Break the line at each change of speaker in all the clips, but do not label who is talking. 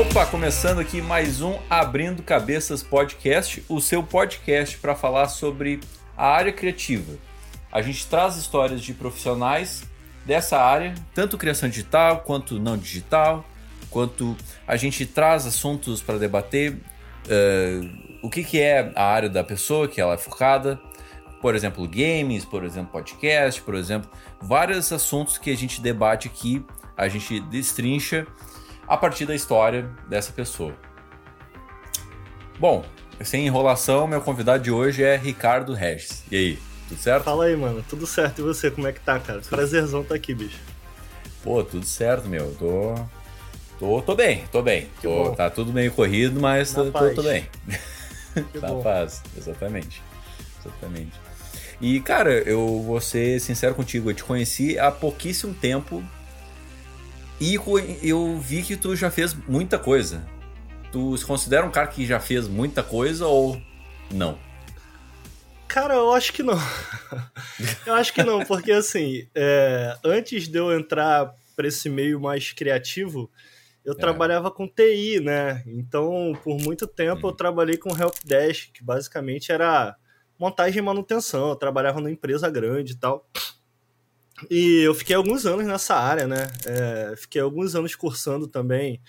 Opa, começando aqui mais um Abrindo Cabeças Podcast, o seu podcast para falar sobre a área criativa. A gente traz histórias de profissionais dessa área, tanto criação digital quanto não digital, quanto a gente traz assuntos para debater, uh, o que, que é a área da pessoa que ela é focada, por exemplo, games, por exemplo, podcast, por exemplo, vários assuntos que a gente debate aqui, a gente destrincha a partir da história dessa pessoa. Bom, sem enrolação, meu convidado de hoje é Ricardo Regis. E aí, tudo certo?
Fala aí, mano. Tudo certo. E você, como é que tá, cara? Prazerzão tá aqui, bicho.
Pô, tudo certo, meu. Tô. Tô, tô bem, tô bem. Tô, tá tudo meio corrido, mas tô, tô, tô, bem. Que Na bom. paz, exatamente. Exatamente. E, cara, eu vou ser sincero contigo, eu te conheci há pouquíssimo tempo e eu vi que tu já fez muita coisa. Tu se considera um cara que já fez muita coisa ou não?
Cara, eu acho que não. eu acho que não, porque assim, é, antes de eu entrar para esse meio mais criativo, eu é. trabalhava com TI, né? Então, por muito tempo eu trabalhei com Helpdesk, que basicamente era montagem e manutenção. Eu trabalhava numa empresa grande e tal. E eu fiquei alguns anos nessa área, né? É, fiquei alguns anos cursando também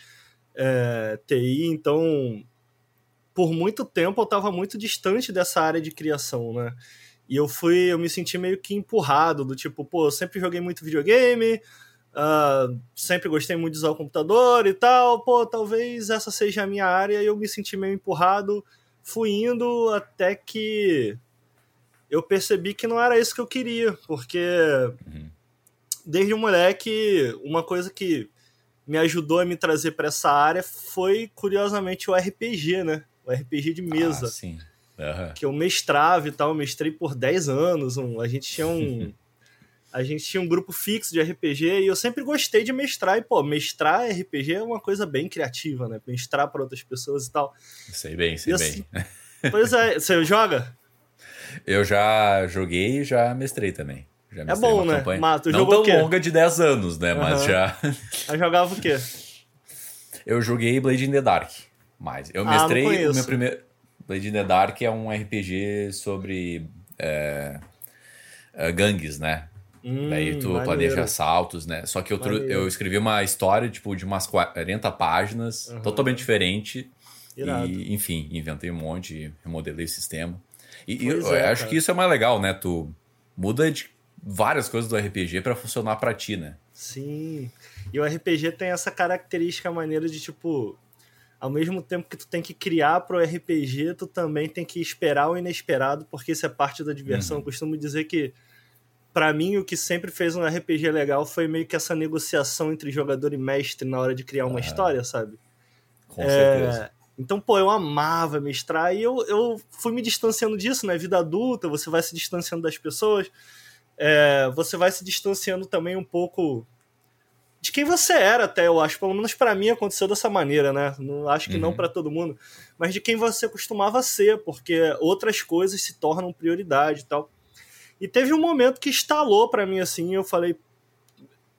é, TI, então por muito tempo eu estava muito distante dessa área de criação, né? E eu fui, eu me senti meio que empurrado, do tipo, pô, eu sempre joguei muito videogame, uh, sempre gostei muito de usar o computador e tal, pô, talvez essa seja a minha área, e eu me senti meio empurrado, fui indo até que eu percebi que não era isso que eu queria, porque uhum. desde moleque, uma coisa que me ajudou a me trazer para essa área foi, curiosamente, o RPG, né? O RPG de mesa. Ah,
sim.
Uhum. Que eu mestrava e tal, eu mestrei por 10 anos. Um, a gente tinha um. a gente tinha um grupo fixo de RPG e eu sempre gostei de mestrar. E, pô, mestrar RPG é uma coisa bem criativa, né? Mestrar para outras pessoas e tal.
Sei bem, sei e, bem. Assim,
pois é, você joga?
Eu já joguei e já mestrei também. Já
é bom, né?
Campanha. Mas, Não tão longa de 10 anos, né? Uhum. Mas já.
Eu jogava o quê?
Eu joguei Blade in the Dark. Mas eu ah, mestrei o meu primeiro. Blade in the Dark é um RPG sobre é, é, gangues, né? Hum, Daí tu maneiro. planeja assaltos, né? Só que eu, eu escrevi uma história, tipo, de umas 40 páginas, uhum. totalmente diferente. Irado. E, enfim, inventei um monte, remodelei o sistema. E eu, é, acho cara. que isso é mais legal, né? Tu muda de várias coisas do RPG para funcionar para ti, né?
Sim. E o RPG tem essa característica maneira de tipo, ao mesmo tempo que tu tem que criar pro RPG, tu também tem que esperar o inesperado, porque isso é parte da diversão. Uhum. Eu costumo dizer que para mim o que sempre fez um RPG legal foi meio que essa negociação entre jogador e mestre na hora de criar uma história, sabe?
Com é... certeza.
Então, pô, eu amava mestrar e eu, eu fui me distanciando disso, né? Vida adulta, você vai se distanciando das pessoas, é, você vai se distanciando também um pouco de quem você era, até eu acho. Pelo menos para mim aconteceu dessa maneira, né? Não, acho que uhum. não para todo mundo, mas de quem você costumava ser, porque outras coisas se tornam prioridade e tal. E teve um momento que estalou para mim assim, eu falei,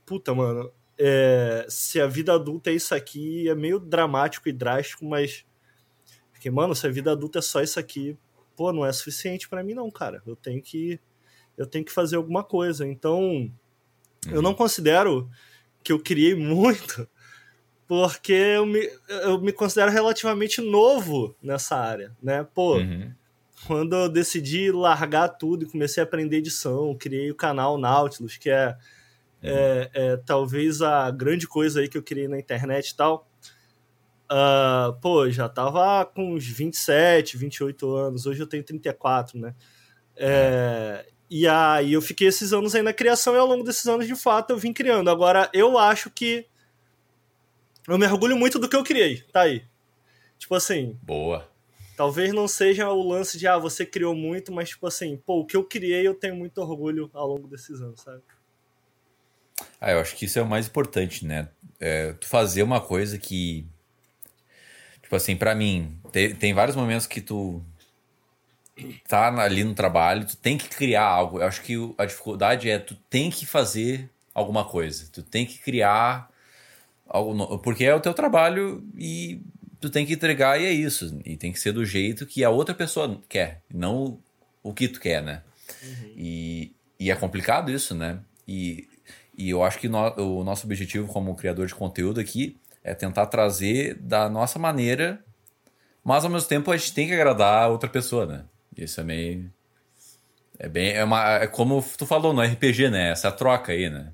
puta, mano, é, se a vida adulta é isso aqui, é meio dramático e drástico, mas. Porque, mano, se a vida adulta é só isso aqui, pô, não é suficiente para mim, não, cara. Eu tenho que. Eu tenho que fazer alguma coisa. Então, uhum. eu não considero que eu criei muito, porque eu me, eu me considero relativamente novo nessa área, né? Pô, uhum. quando eu decidi largar tudo e comecei a aprender edição, criei o canal Nautilus, que é é, é, talvez a grande coisa aí que eu queria na internet e tal. Uh, pô, já tava com uns 27, 28 anos, hoje eu tenho 34, né? É, e aí eu fiquei esses anos aí na criação e ao longo desses anos, de fato, eu vim criando. Agora, eu acho que eu me orgulho muito do que eu criei, tá aí. Tipo assim.
Boa.
Talvez não seja o lance de, ah, você criou muito, mas tipo assim, pô, o que eu criei eu tenho muito orgulho ao longo desses anos, sabe?
Ah, eu acho que isso é o mais importante, né? É, tu fazer uma coisa que. Tipo assim, para mim, tem, tem vários momentos que tu tá ali no trabalho, tu tem que criar algo. Eu acho que a dificuldade é tu tem que fazer alguma coisa. Tu tem que criar algo porque é o teu trabalho e tu tem que entregar e é isso. E tem que ser do jeito que a outra pessoa quer, não o que tu quer, né? Uhum. E, e é complicado isso, né? E, e eu acho que no, o nosso objetivo como criador de conteúdo aqui é tentar trazer da nossa maneira, mas ao mesmo tempo a gente tem que agradar a outra pessoa, né? Isso é meio. É bem. É, uma, é como tu falou no RPG, né? Essa troca aí, né?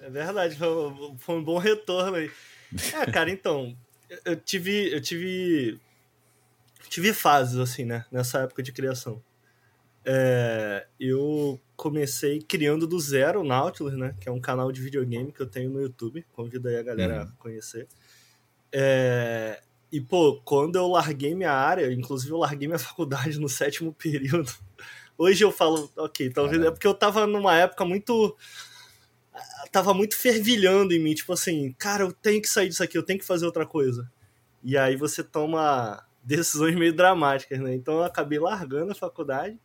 É verdade, foi, um bom retorno aí. É, cara, então, eu tive. Eu tive. Tive fases, assim, né? Nessa época de criação. É, comecei criando do zero o Nautilus, né? Que é um canal de videogame que eu tenho no YouTube. Convido aí a galera uhum. a conhecer. É, e, pô, quando eu larguei minha área, inclusive eu larguei minha faculdade no sétimo período. Hoje eu falo, ok, talvez é porque eu tava numa época muito. Tava muito fervilhando em mim, tipo assim, cara, eu tenho que sair disso aqui, eu tenho que fazer outra coisa. E aí você toma decisões meio dramáticas, né? Então eu acabei largando a faculdade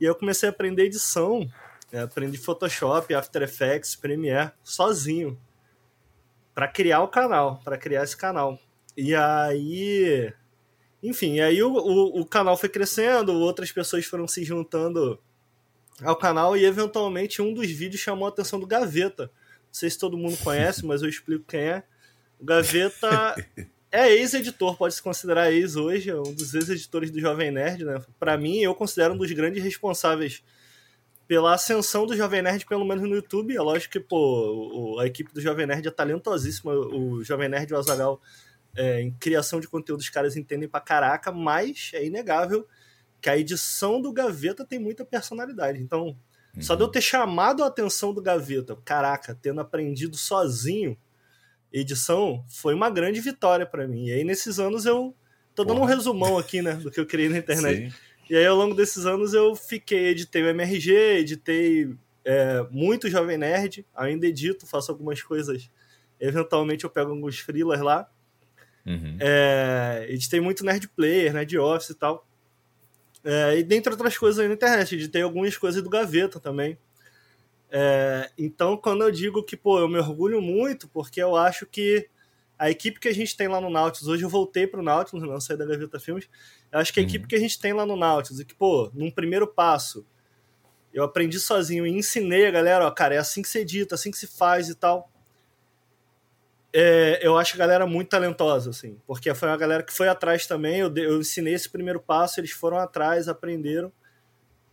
e eu comecei a aprender edição. Né? Aprendi Photoshop, After Effects, Premiere, sozinho. para criar o canal, para criar esse canal. E aí. Enfim, aí o, o, o, canal foi crescendo, outras pessoas foram se juntando ao canal e eventualmente um dos vídeos chamou a atenção do Gaveta. Não sei se todo mundo conhece, mas eu explico quem é. O Gaveta é ex-editor, pode se considerar ex hoje, é um dos ex-editores do Jovem Nerd, né? Para mim, eu considero um dos grandes responsáveis pela ascensão do Jovem Nerd, pelo menos no YouTube. É lógico que, pô, a equipe do Jovem Nerd é talentosíssima, o Jovem Nerd e o Azaghal, é, em criação de conteúdo, os caras entendem pra caraca, mas é inegável que a edição do Gaveta tem muita personalidade. Então, uhum. só de eu ter chamado a atenção do Gaveta, caraca, tendo aprendido sozinho edição foi uma grande vitória para mim. E aí, nesses anos, eu tô dando Porra. um resumão aqui, né, do que eu criei na internet. Sim. E aí, ao longo desses anos, eu fiquei, editei o MRG, editei é, muito Jovem Nerd, ainda edito, faço algumas coisas. Eventualmente, eu pego alguns freelas lá. Uhum. É, editei muito Nerd Player, Nerd Office e tal. É, e dentre outras coisas aí na internet, editei algumas coisas do Gaveta também. É, então, quando eu digo que, pô, eu me orgulho muito, porque eu acho que a equipe que a gente tem lá no Nautilus, hoje eu voltei pro Nautilus, não saí da Gaveta Filmes, eu acho que a uhum. equipe que a gente tem lá no Nautilus, e que, pô, num primeiro passo, eu aprendi sozinho e ensinei a galera, ó, cara, é assim que se edita, assim que se faz e tal. É, eu acho a galera muito talentosa, assim, porque foi uma galera que foi atrás também, eu, eu ensinei esse primeiro passo, eles foram atrás, aprenderam,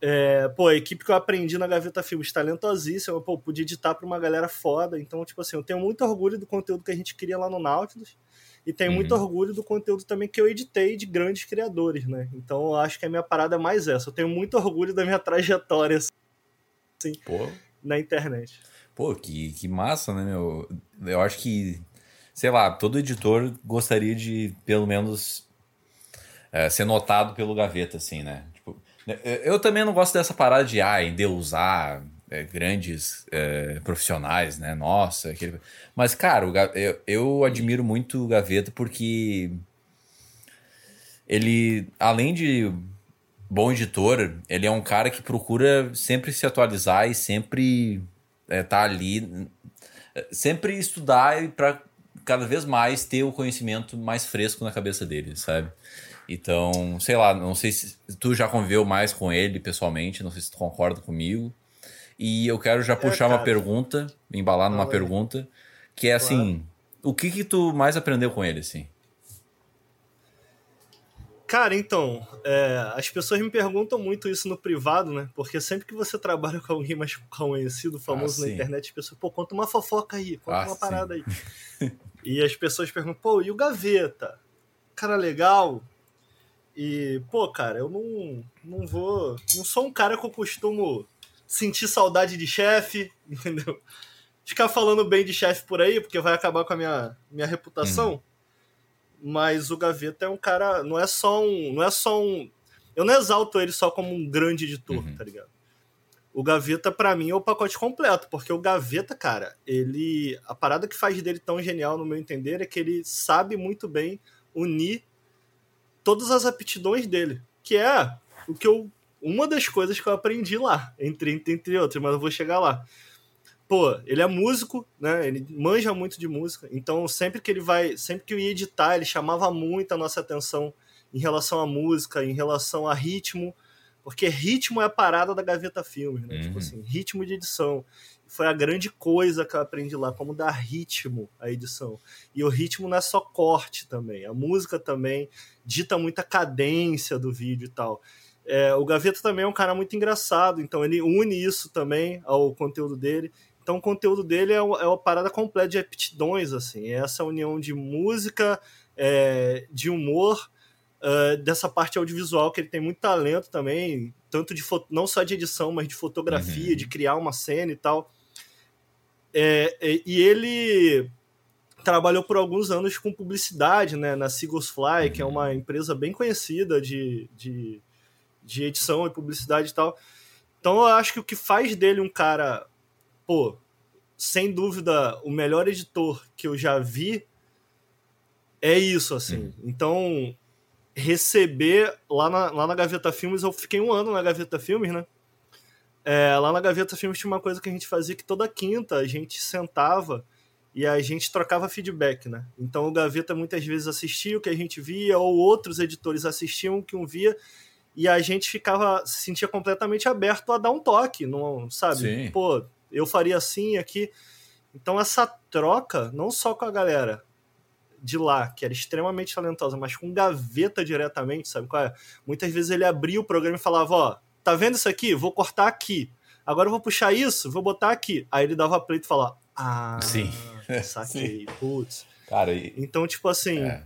é, pô, a equipe que eu aprendi na Gaveta Filmes talentosíssima, pô, pude editar pra uma galera foda. Então, tipo assim, eu tenho muito orgulho do conteúdo que a gente cria lá no Nautilus. E tenho uhum. muito orgulho do conteúdo também que eu editei de grandes criadores, né? Então eu acho que a minha parada é mais essa. Eu tenho muito orgulho da minha trajetória, assim, Pô. na internet.
Pô, que, que massa, né, meu? Eu acho que, sei lá, todo editor gostaria de, pelo menos, é, ser notado pelo Gaveta, assim, né? Eu também não gosto dessa parada de ah, endeusar é, grandes é, profissionais, né? Nossa, aquele... mas cara, eu, eu admiro muito o Gaveta porque ele, além de bom editor, ele é um cara que procura sempre se atualizar e sempre é, tá ali, sempre estudar para cada vez mais ter o conhecimento mais fresco na cabeça dele, sabe? Então, sei lá, não sei se tu já conviveu mais com ele pessoalmente, não sei se tu concorda comigo. E eu quero já é, puxar é, uma pergunta, embalar numa pergunta, que é assim, claro. o que que tu mais aprendeu com ele, assim?
Cara, então, é, as pessoas me perguntam muito isso no privado, né? Porque sempre que você trabalha com alguém mais conhecido, famoso ah, na internet, as pessoas, pô, conta uma fofoca aí, conta ah, uma parada sim. aí. e as pessoas perguntam, pô, e o Gaveta? Cara legal? E, pô, cara, eu não, não vou. Não sou um cara que eu costumo sentir saudade de chefe, entendeu? Ficar falando bem de chefe por aí, porque vai acabar com a minha, minha reputação. Uhum. Mas o Gaveta é um cara. Não é só um. Não é só um. Eu não exalto ele só como um grande editor, uhum. tá ligado? O Gaveta, para mim, é o pacote completo, porque o Gaveta, cara, ele. A parada que faz dele tão genial, no meu entender, é que ele sabe muito bem unir todas as aptidões dele, que é o que eu uma das coisas que eu aprendi lá, entre, entre outras, mas eu vou chegar lá. pô, ele é músico, né? Ele manja muito de música. Então, sempre que ele vai, sempre que eu ia editar, ele chamava muito a nossa atenção em relação à música, em relação a ritmo, porque ritmo é a parada da Gaveta Filmes, né? Tipo uhum. Tipo assim, ritmo de edição. Foi a grande coisa que eu aprendi lá, como dar ritmo à edição. E o ritmo não é só corte também, a música também dita muita cadência do vídeo e tal. É, o Gaveta também é um cara muito engraçado, então ele une isso também ao conteúdo dele. Então o conteúdo dele é, uma, é uma parada completa de aptidões, assim. É essa união de música, é, de humor, uh, dessa parte audiovisual, que ele tem muito talento também, tanto de não só de edição, mas de fotografia, uhum. de criar uma cena e tal. É, é, e ele trabalhou por alguns anos com publicidade, né, na Seagulls Fly, uhum. que é uma empresa bem conhecida de, de, de edição e publicidade e tal. Então eu acho que o que faz dele um cara pô, sem dúvida, o melhor editor que eu já vi é isso, assim. Uhum. Então, receber lá na, lá na Gaveta Filmes, eu fiquei um ano na Gaveta Filmes, né? É, lá na Gaveta Filmes tinha uma coisa que a gente fazia que toda quinta a gente sentava e a gente trocava feedback, né? Então o Gaveta muitas vezes assistia o que a gente via, ou outros editores assistiam o que um via, e a gente ficava, se sentia completamente aberto a dar um toque, não, sabe? Sim. Pô, eu faria assim aqui. Então essa troca, não só com a galera de lá, que era extremamente talentosa, mas com gaveta diretamente, sabe qual é? Muitas vezes ele abria o programa e falava, ó, tá vendo isso aqui? Vou cortar aqui. Agora eu vou puxar isso, vou botar aqui. Aí ele dava play e falava, ah,
Sim.
saquei, putz.
Cara, e...
Então, tipo assim, é.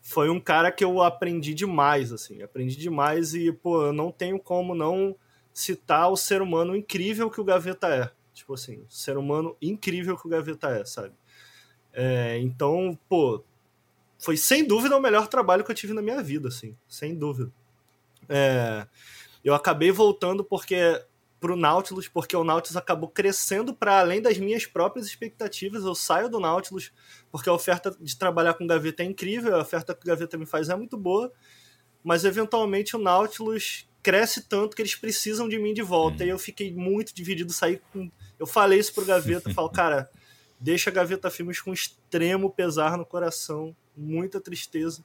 foi um cara que eu aprendi demais, assim, aprendi demais e, pô, eu não tenho como não citar o ser humano incrível que o Gaveta é. Tipo assim, ser humano incrível que o Gaveta é, sabe? É, então, pô, foi sem dúvida o melhor trabalho que eu tive na minha vida, assim, sem dúvida. É, eu acabei voltando porque pro Nautilus, porque o Nautilus acabou crescendo para além das minhas próprias expectativas. Eu saio do Nautilus porque a oferta de trabalhar com Gaveta é incrível, a oferta que o Gaveta me faz é muito boa, mas eventualmente o Nautilus cresce tanto que eles precisam de mim de volta. Hum. E eu fiquei muito dividido, saí com eu falei isso pro Gaveta, falo, cara, deixa a Gaveta Filmes com extremo pesar no coração, muita tristeza.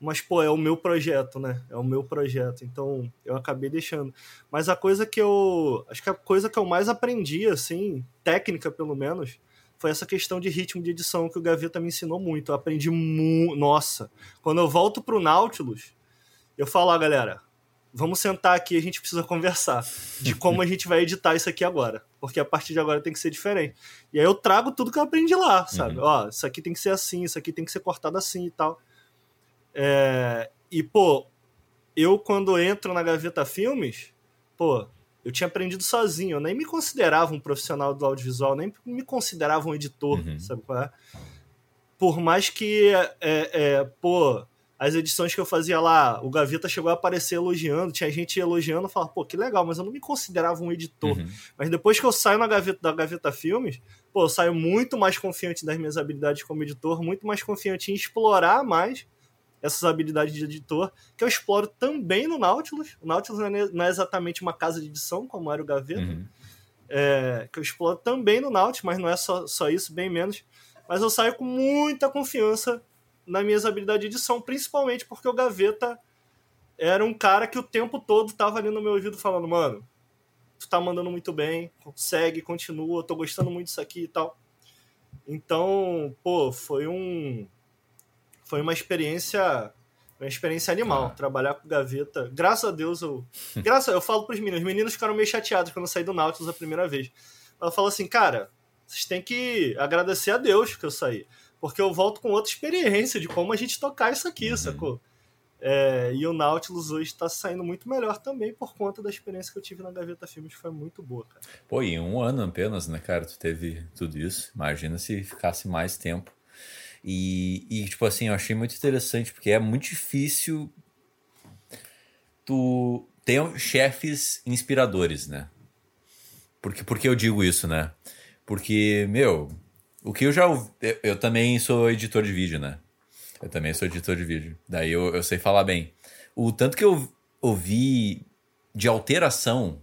Mas, pô, é o meu projeto, né? É o meu projeto. Então, eu acabei deixando. Mas a coisa que eu. Acho que a coisa que eu mais aprendi, assim, técnica pelo menos, foi essa questão de ritmo de edição que o Gaveta me ensinou muito. Eu aprendi muito. Nossa! Quando eu volto pro Nautilus, eu falo, ah, galera, vamos sentar aqui a gente precisa conversar de como a gente vai editar isso aqui agora. Porque a partir de agora tem que ser diferente. E aí eu trago tudo que eu aprendi lá, sabe? Uhum. Ó, isso aqui tem que ser assim, isso aqui tem que ser cortado assim e tal. É... E, pô, eu quando entro na Gaveta Filmes, pô, eu tinha aprendido sozinho. Eu nem me considerava um profissional do audiovisual, nem me considerava um editor, uhum. sabe qual é? Por mais que, é, é, pô, as edições que eu fazia lá, o Gaveta chegou a aparecer elogiando, tinha gente elogiando, falava, pô, que legal, mas eu não me considerava um editor. Uhum. Mas depois que eu saio na Gaveta, da Gaveta Filmes, pô, eu saio muito mais confiante das minhas habilidades como editor, muito mais confiante em explorar mais essas habilidades de editor, que eu exploro também no Nautilus. O Nautilus não é exatamente uma casa de edição, como era o Gaveta, uhum. é, que eu exploro também no Nautilus, mas não é só, só isso, bem menos. Mas eu saio com muita confiança nas minhas habilidades de edição, principalmente porque o Gaveta era um cara que o tempo todo tava ali no meu ouvido falando, mano, tu tá mandando muito bem, segue, continua, tô gostando muito disso aqui e tal. Então, pô, foi um foi uma experiência uma experiência animal ah. trabalhar com gaveta. Graças a Deus eu graças eu falo pros meninos, os meninos ficaram meio chateados quando eu saí do Nautilus a primeira vez. Eu falo assim, cara, vocês têm que agradecer a Deus que eu saí porque eu volto com outra experiência de como a gente tocar isso aqui, uhum. sacou? É, e o Nautilus hoje está saindo muito melhor também por conta da experiência que eu tive na Gaveta Filmes, que foi muito boa, cara.
Pô, em um ano apenas, né, cara, tu teve tudo isso. Imagina se ficasse mais tempo. E, e tipo assim, eu achei muito interessante, porque é muito difícil tu ter chefes inspiradores, né? Porque, porque eu digo isso, né? Porque, meu, o que eu já. Eu, eu também sou editor de vídeo, né? Eu também sou editor de vídeo. Daí eu, eu sei falar bem. O tanto que eu ouvi de alteração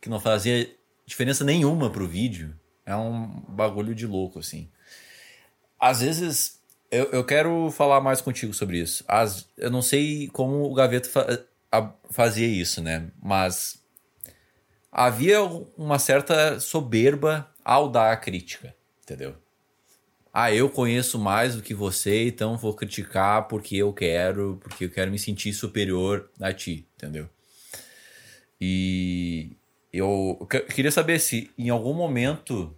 que não fazia diferença nenhuma pro vídeo, é um bagulho de louco, assim. Às vezes, eu, eu quero falar mais contigo sobre isso. As, eu não sei como o Gaveta fa, a, fazia isso, né? Mas havia uma certa soberba ao dar a crítica, entendeu? Ah, eu conheço mais do que você, então vou criticar porque eu quero, porque eu quero me sentir superior a ti, entendeu? E eu queria saber se em algum momento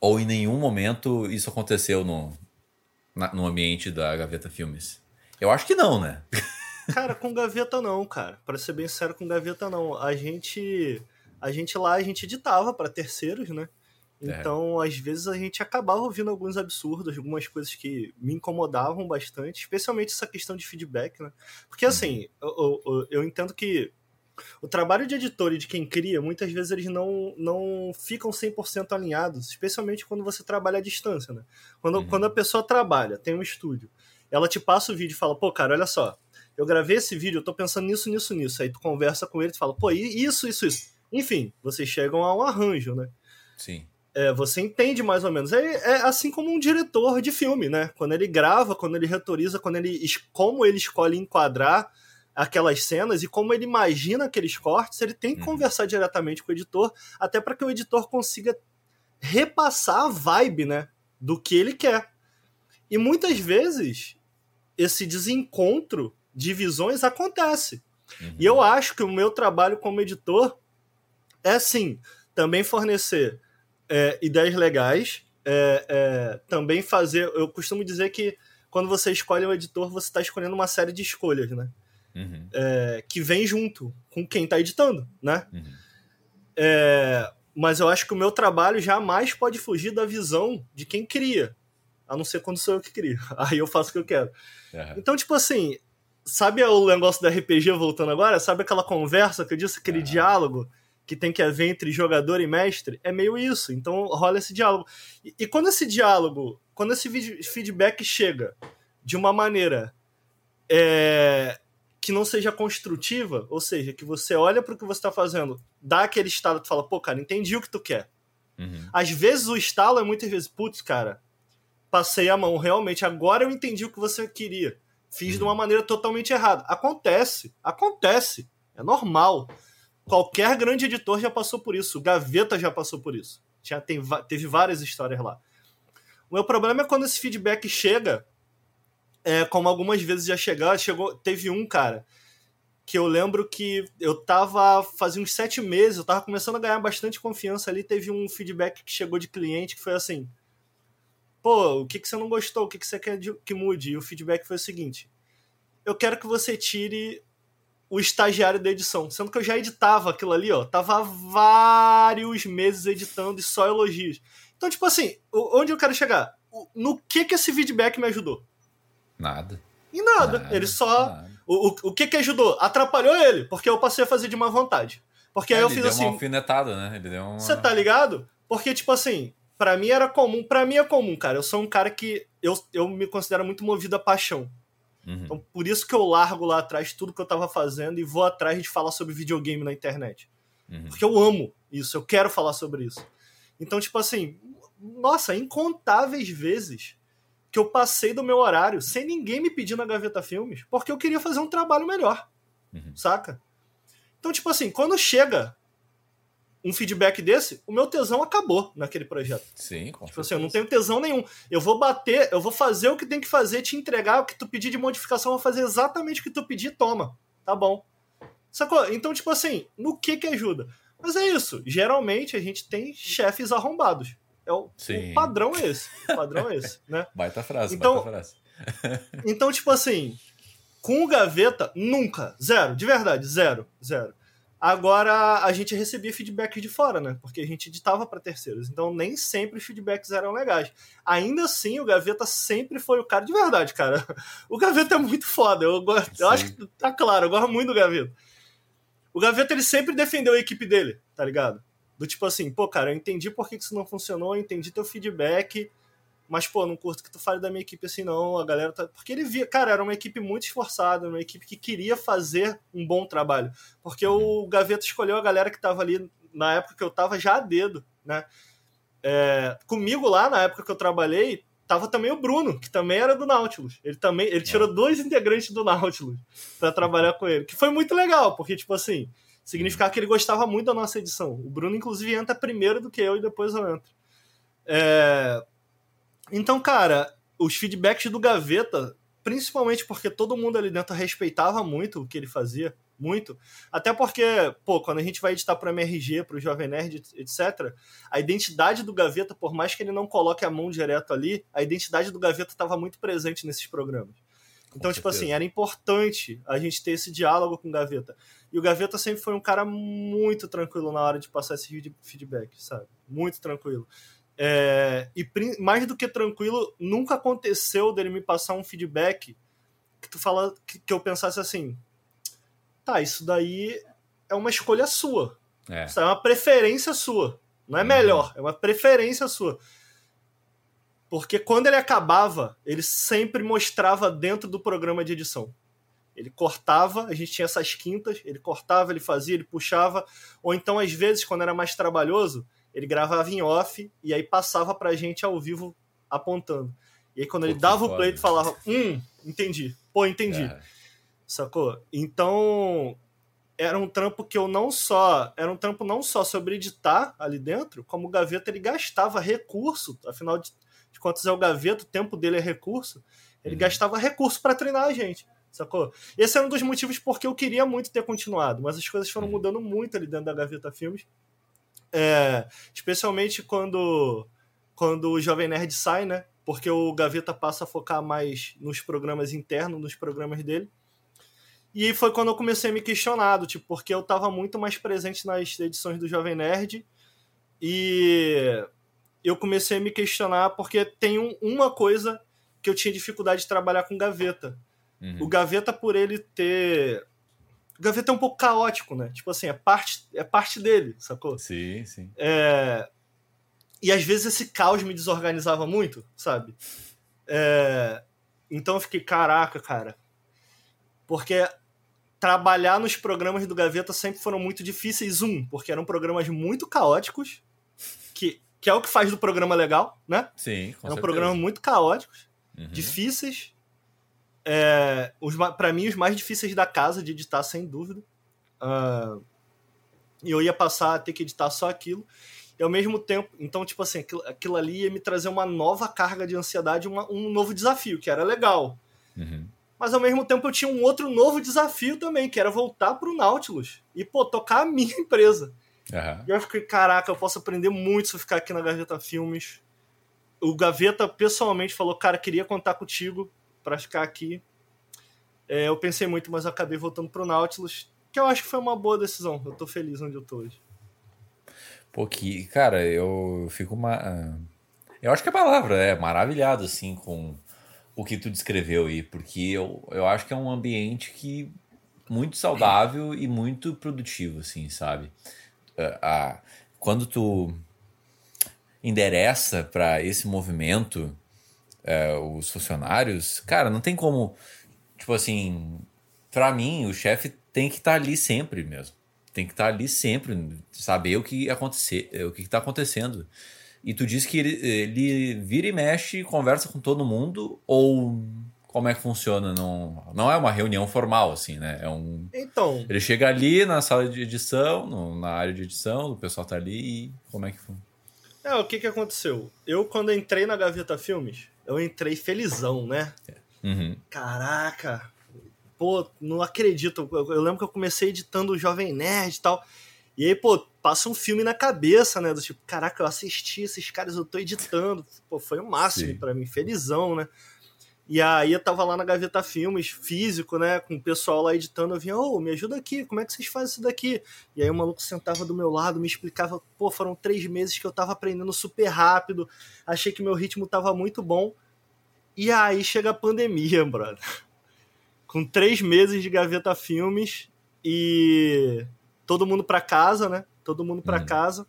ou em nenhum momento isso aconteceu no, na, no ambiente da Gaveta Filmes. Eu acho que não, né?
Cara, com Gaveta não, cara. Para ser bem sério, com Gaveta não. A gente, a gente lá, a gente editava para terceiros, né? É. Então, é. às vezes a gente acabava ouvindo alguns absurdos, algumas coisas que me incomodavam bastante, especialmente essa questão de feedback, né? Porque assim, uhum. eu, eu, eu entendo que o trabalho de editor e de quem cria, muitas vezes eles não, não ficam 100% alinhados, especialmente quando você trabalha à distância, né? Quando, uhum. quando a pessoa trabalha, tem um estúdio, ela te passa o vídeo e fala, pô, cara, olha só, eu gravei esse vídeo, eu tô pensando nisso, nisso, nisso. Aí tu conversa com ele e fala, pô, isso, isso, isso. Enfim, vocês chegam a um arranjo, né?
Sim.
É, você entende mais ou menos. É, é, assim como um diretor de filme, né? Quando ele grava, quando ele retoriza, quando ele como ele escolhe enquadrar aquelas cenas e como ele imagina aqueles cortes, ele tem que uhum. conversar diretamente com o editor, até para que o editor consiga repassar a vibe, né, do que ele quer. E muitas vezes esse desencontro de visões acontece. Uhum. E eu acho que o meu trabalho como editor é sim também fornecer é, ideias legais, é, é, também fazer. Eu costumo dizer que quando você escolhe um editor, você está escolhendo uma série de escolhas, né? Uhum. É, que vem junto com quem está editando, né? Uhum. É, mas eu acho que o meu trabalho jamais pode fugir da visão de quem cria, a não ser quando sou eu que crio. Aí eu faço o que eu quero. Uhum. Então, tipo assim, sabe o negócio da RPG voltando agora? Sabe aquela conversa que eu disse, aquele diálogo? Que tem que haver entre jogador e mestre, é meio isso. Então rola esse diálogo. E, e quando esse diálogo, quando esse feedback chega de uma maneira é, que não seja construtiva, ou seja, que você olha para o que você está fazendo, dá aquele estalo, tu fala, pô, cara, entendi o que tu quer. Uhum. Às vezes o estalo é muitas vezes, putz, cara, passei a mão, realmente, agora eu entendi o que você queria. Fiz uhum. de uma maneira totalmente errada. Acontece, acontece, é normal. Qualquer grande editor já passou por isso. O Gaveta já passou por isso. Já tem, teve várias histórias lá. O meu problema é quando esse feedback chega, é, como algumas vezes já chegou, chegou, teve um cara que eu lembro que eu tava fazia uns sete meses, eu tava começando a ganhar bastante confiança ali, teve um feedback que chegou de cliente que foi assim, pô, o que, que você não gostou, o que, que você quer que mude? E o feedback foi o seguinte, eu quero que você tire o estagiário da edição. Sendo que eu já editava aquilo ali, ó. Tava vários meses editando e só elogios. Então, tipo assim, onde eu quero chegar? No que que esse feedback me ajudou?
Nada.
Em nada. nada ele só. Nada. O, o, o que que ajudou? Atrapalhou ele, porque eu passei a fazer de má vontade. Porque é, aí eu fiz
deu
assim.
Uma alfinetada, né? Ele deu uma...
Você tá ligado? Porque, tipo assim, para mim era comum. para mim é comum, cara. Eu sou um cara que. Eu, eu me considero muito movido a paixão. Uhum. Então, por isso que eu largo lá atrás tudo que eu tava fazendo e vou atrás de falar sobre videogame na internet. Uhum. Porque eu amo isso, eu quero falar sobre isso. Então, tipo assim, nossa, incontáveis vezes que eu passei do meu horário sem ninguém me pedir na Gaveta Filmes, porque eu queria fazer um trabalho melhor. Uhum. Saca? Então, tipo assim, quando chega um feedback desse, o meu tesão acabou naquele projeto.
Sim, com
Tipo assim, eu não tenho tesão nenhum. Eu vou bater, eu vou fazer o que tem que fazer, te entregar o que tu pedir de modificação, eu vou fazer exatamente o que tu pedir, toma. Tá bom. Sacou? Então, tipo assim, no que que ajuda? Mas é isso. Geralmente a gente tem chefes arrombados. É o, o padrão é esse. O padrão é esse, né?
Baita frase,
então,
baita frase.
então, tipo assim, com o gaveta, nunca. Zero. De verdade, zero. Zero. Agora a gente recebia feedback de fora, né? Porque a gente editava para terceiros. Então nem sempre os feedbacks eram legais. Ainda assim, o Gaveta sempre foi o cara de verdade, cara. O Gaveta é muito foda. Eu, gosto, eu acho que tá claro, eu gosto muito do Gaveta. O Gaveta ele sempre defendeu a equipe dele, tá ligado? Do tipo assim, pô, cara, eu entendi por que isso não funcionou, eu entendi teu feedback mas, pô, não curto que tu fale da minha equipe assim, não. A galera tá. Porque ele via. Cara, era uma equipe muito esforçada, uma equipe que queria fazer um bom trabalho. Porque o Gaveta escolheu a galera que tava ali na época que eu tava já a dedo, né? É, comigo lá, na época que eu trabalhei, tava também o Bruno, que também era do Nautilus. Ele também, ele tirou é. dois integrantes do Nautilus para trabalhar com ele, que foi muito legal, porque tipo assim, significava que ele gostava muito da nossa edição. O Bruno inclusive entra primeiro do que eu e depois eu entro. É... Então, cara, os feedbacks do Gaveta, principalmente porque todo mundo ali dentro respeitava muito o que ele fazia, muito. Até porque, pô, quando a gente vai editar para MRG, para o Jovem Nerd, etc., a identidade do Gaveta, por mais que ele não coloque a mão direto ali, a identidade do Gaveta estava muito presente nesses programas. Então, tipo assim, era importante a gente ter esse diálogo com o Gaveta. E o Gaveta sempre foi um cara muito tranquilo na hora de passar esse feedback, sabe? Muito tranquilo. É, e mais do que tranquilo, nunca aconteceu dele me passar um feedback que tu fala que, que eu pensasse assim, tá, isso daí é uma escolha sua. É. Isso é uma preferência sua. Não é uhum. melhor, é uma preferência sua. Porque quando ele acabava, ele sempre mostrava dentro do programa de edição. Ele cortava, a gente tinha essas quintas, ele cortava, ele fazia, ele puxava. Ou então, às vezes, quando era mais trabalhoso, ele gravava em off e aí passava pra gente ao vivo apontando. E aí, quando Pô, ele dava o play, ele falava: Hum, entendi. Pô, entendi. É sacou? Então, era um trampo que eu não só. Era um trampo não só sobre editar ali dentro, como o Gaveta ele gastava recurso, afinal de, de contas é o Gaveta, o tempo dele é recurso, ele uhum. gastava recurso para treinar a gente, sacou? Esse era um dos motivos porque eu queria muito ter continuado, mas as coisas foram uhum. mudando muito ali dentro da Gaveta Filmes. É, especialmente quando, quando o Jovem Nerd sai, né? Porque o Gaveta passa a focar mais nos programas internos, nos programas dele. E foi quando eu comecei a me questionar, tipo, porque eu estava muito mais presente nas edições do Jovem Nerd e eu comecei a me questionar porque tem um, uma coisa que eu tinha dificuldade de trabalhar com Gaveta. Uhum. O Gaveta, por ele ter. O Gaveta é um pouco caótico, né? Tipo assim, é parte, é parte dele, sacou?
Sim, sim.
É... E às vezes esse caos me desorganizava muito, sabe? É... Então eu fiquei, caraca, cara. Porque trabalhar nos programas do Gaveta sempre foram muito difíceis. Um, porque eram programas muito caóticos, que, que é o que faz do programa legal, né?
Sim, com
Eram certeza. programas muito caóticos, uhum. difíceis. É, para mim, os mais difíceis da casa de editar, sem dúvida. Uh, e eu ia passar a ter que editar só aquilo. E ao mesmo tempo, então, tipo assim, aquilo, aquilo ali ia me trazer uma nova carga de ansiedade, uma, um novo desafio, que era legal. Uhum mas ao mesmo tempo eu tinha um outro novo desafio também, que era voltar pro Nautilus e, pô, tocar a minha empresa. Uhum. E eu fiquei, caraca, eu posso aprender muito se eu ficar aqui na Gaveta Filmes. O Gaveta pessoalmente falou, cara, queria contar contigo para ficar aqui. É, eu pensei muito, mas acabei voltando pro Nautilus, que eu acho que foi uma boa decisão. Eu tô feliz onde eu tô hoje.
Pô, que, cara, eu fico uma. Eu acho que a palavra é maravilhado, assim, com o que tu descreveu aí, porque eu, eu acho que é um ambiente que muito saudável e muito produtivo, assim, sabe? Uh, quando tu endereça para esse movimento uh, os funcionários, cara, não tem como, tipo assim, para mim o chefe tem que estar tá ali sempre mesmo, tem que estar tá ali sempre, saber o que acontecer, o que está acontecendo. E tu diz que ele, ele vira e mexe, conversa com todo mundo, ou como é que funciona? Não, não é uma reunião formal, assim, né? É um.
Então.
Ele chega ali na sala de edição, no, na área de edição, o pessoal tá ali e como é que funciona?
É, o que que aconteceu? Eu, quando entrei na Gaveta Filmes, eu entrei felizão, né?
Uhum.
Caraca! Pô, não acredito. Eu, eu lembro que eu comecei editando o Jovem Nerd e tal. E aí, pô, passa um filme na cabeça, né? Do tipo, caraca, eu assisti esses caras, eu tô editando. Pô, foi o máximo para mim, felizão, né? E aí eu tava lá na Gaveta Filmes, físico, né? Com o pessoal lá editando, eu vinha, ô, oh, me ajuda aqui, como é que vocês fazem isso daqui? E aí o maluco sentava do meu lado, me explicava, pô, foram três meses que eu tava aprendendo super rápido, achei que meu ritmo tava muito bom. E aí chega a pandemia, brother. Com três meses de Gaveta Filmes e todo mundo para casa, né? Todo mundo para hum. casa.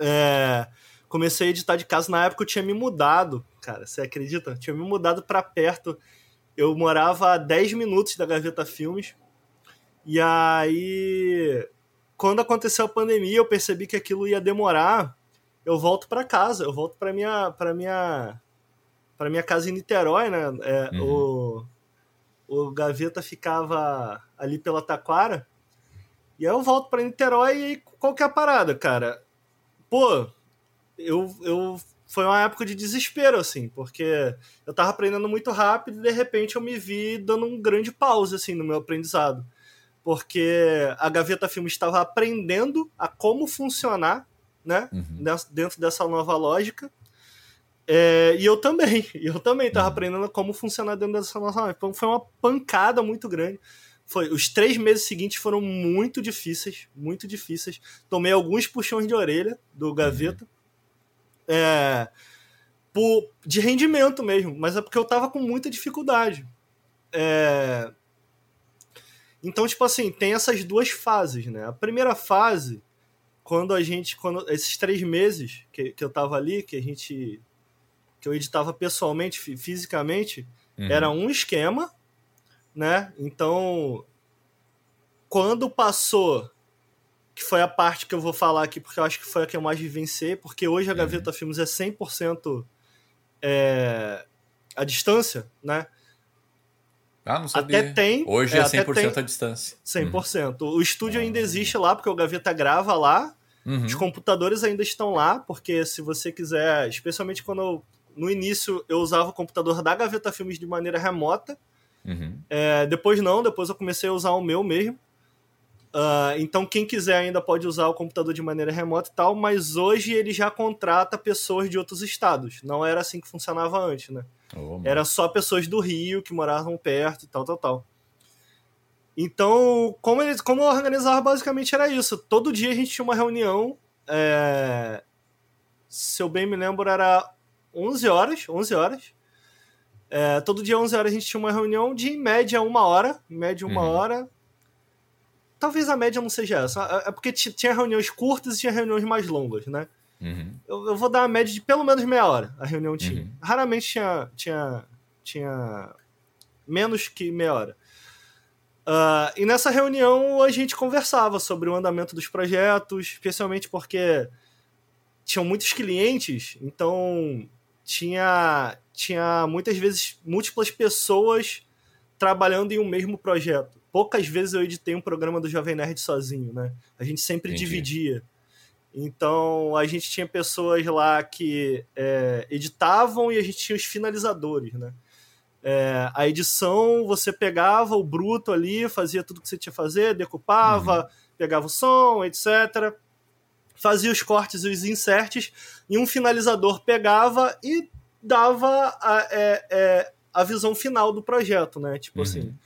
É, comecei a editar de casa. Na época eu tinha me mudado, cara, você acredita? Eu tinha me mudado para perto. Eu morava a 10 minutos da Gaveta Filmes. E aí, quando aconteceu a pandemia, eu percebi que aquilo ia demorar. eu volto para casa, eu volto para minha para minha para minha casa em Niterói, né? É, uhum. o, o Gaveta ficava ali pela Taquara. E aí eu volto para Niterói e qual que é a parada, cara? Pô, eu, eu foi uma época de desespero, assim, porque eu tava aprendendo muito rápido e de repente eu me vi dando um grande pause, assim, no meu aprendizado. Porque a Gaveta Filmes estava aprendendo a como funcionar, né, uhum. dentro dessa nova lógica. É, e eu também, eu também tava uhum. aprendendo como funcionar dentro dessa nossa live. Então foi uma pancada muito grande. Foi, os três meses seguintes foram muito difíceis, muito difíceis. Tomei alguns puxões de orelha do Gaveta. Uhum. É, por, de rendimento mesmo, mas é porque eu tava com muita dificuldade. É, então, tipo assim, tem essas duas fases, né? A primeira fase, quando a gente. quando Esses três meses que, que eu tava ali, que a gente que eu editava pessoalmente, fisicamente, uhum. era um esquema, né? Então, quando passou, que foi a parte que eu vou falar aqui, porque eu acho que foi a que eu mais vivenciei, porque hoje a uhum. Gaveta Filmes é 100% é, a distância, né?
Ah, não sabia.
Até tem.
Hoje é, é 100% tem, a distância.
100%. Uhum. O estúdio ainda existe lá, porque o Gaveta grava lá. Uhum. Os computadores ainda estão lá, porque se você quiser, especialmente quando no início eu usava o computador da Gaveta Filmes de maneira remota. Uhum. É, depois não, depois eu comecei a usar o meu mesmo. Uh, então quem quiser ainda pode usar o computador de maneira remota e tal, mas hoje ele já contrata pessoas de outros estados. Não era assim que funcionava antes, né? Oh, era só pessoas do Rio que moravam perto e tal, tal, tal. Então, como, ele, como eu organizava basicamente era isso. Todo dia a gente tinha uma reunião. É... Se eu bem me lembro, era 11 horas, 11 horas. É, todo dia, 11 horas, a gente tinha uma reunião de, em média, uma hora. Em média, uma uhum. hora. Talvez a média não seja essa. É, é porque tinha reuniões curtas e tinha reuniões mais longas, né? Uhum. Eu, eu, vou dar uma média de pelo menos meia hora a reunião tinha. Uhum. Raramente tinha, tinha, tinha menos que meia hora. Uh, e nessa reunião a gente conversava sobre o andamento dos projetos, especialmente porque tinham muitos clientes, então tinha, tinha muitas vezes múltiplas pessoas trabalhando em um mesmo projeto. Poucas vezes eu editei um programa do Jovem Nerd sozinho, né? A gente sempre Entendi. dividia. Então a gente tinha pessoas lá que é, editavam e a gente tinha os finalizadores, né? É, a edição você pegava o bruto ali, fazia tudo que você tinha que fazer, decupava, uhum. pegava o som, etc fazia os cortes e os inserts, e um finalizador pegava e dava a, é, é, a visão final do projeto, né? Tipo uhum. assim,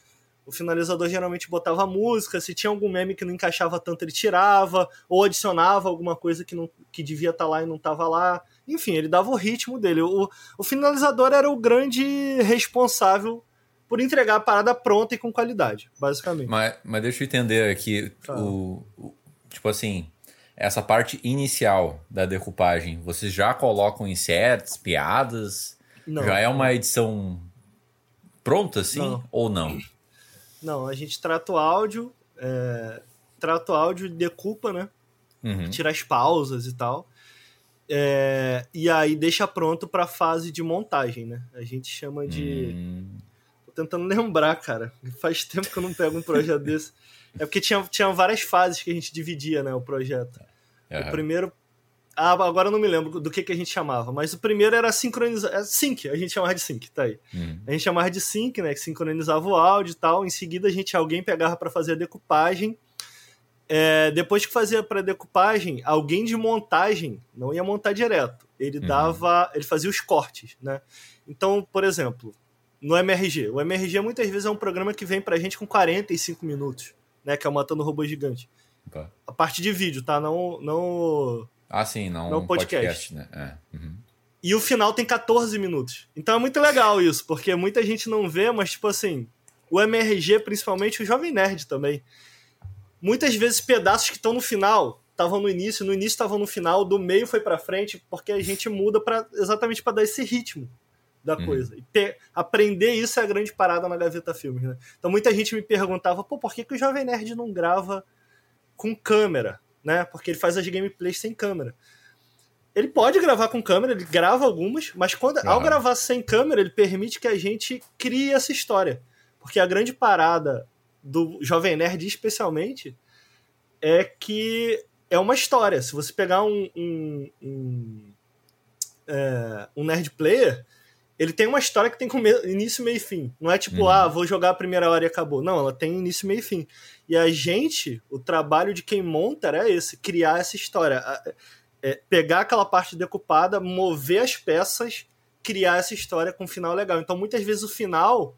o finalizador geralmente botava música, se tinha algum meme que não encaixava tanto, ele tirava, ou adicionava alguma coisa que, não, que devia estar tá lá e não estava lá. Enfim, ele dava o ritmo dele. O, o finalizador era o grande responsável por entregar a parada pronta e com qualidade, basicamente.
Mas, mas deixa eu entender aqui, tá. o, o, tipo assim, essa parte inicial da decupagem, vocês já colocam inserts, piadas? Não. Já é uma edição pronta, assim? Não. Ou não?
Não, a gente trata o áudio, é, trata o áudio e decupa, né? Uhum. Tira as pausas e tal. É, e aí deixa pronto para fase de montagem, né? A gente chama de. Hum. Tô tentando lembrar, cara. Faz tempo que eu não pego um projeto desse. É porque tinha, tinha várias fases que a gente dividia, né, o projeto. Uhum. O primeiro... Ah, agora eu não me lembro do que, que a gente chamava, mas o primeiro era sincronizar... É, sync, a gente chamava de sync, tá aí. Uhum. A gente chamava de sync, né, que sincronizava o áudio e tal. Em seguida, a gente, alguém pegava para fazer a decupagem. É, depois que fazia para decupagem, alguém de montagem não ia montar direto. Ele uhum. dava, ele fazia os cortes, né? Então, por exemplo, no MRG, o MRG muitas vezes é um programa que vem pra gente com 45 minutos né? Que é o Matando Robô Gigante. Tá. A parte de vídeo, tá? Não. não
ah, sim, não, não podcast. podcast né? É. Uhum.
E o final tem 14 minutos. Então é muito legal isso, porque muita gente não vê, mas, tipo assim, o MRG, principalmente o Jovem Nerd também. Muitas vezes pedaços que estão no final estavam no início, no início estavam no final, do meio foi para frente, porque a gente muda para exatamente para dar esse ritmo da uhum. coisa. E ter, aprender isso é a grande parada na Gaveta Filmes, né? Então muita gente me perguntava, pô, por que, que o Jovem Nerd não grava com câmera, né? Porque ele faz as gameplays sem câmera. ele pode gravar com câmera, ele grava algumas, mas quando, ao gravar sem câmera, ele permite que a gente crie essa história. Porque a grande parada do Jovem Nerd, especialmente, é que é uma história. Se você pegar um, um, um, é, um nerd player, ele tem uma história que tem início, meio e fim. Não é tipo, uhum. ah, vou jogar a primeira hora e acabou. Não, ela tem início, meio e fim. E a gente, o trabalho de quem monta é esse, criar essa história é, pegar aquela parte decupada, mover as peças, criar essa história com um final legal. Então, muitas vezes o final.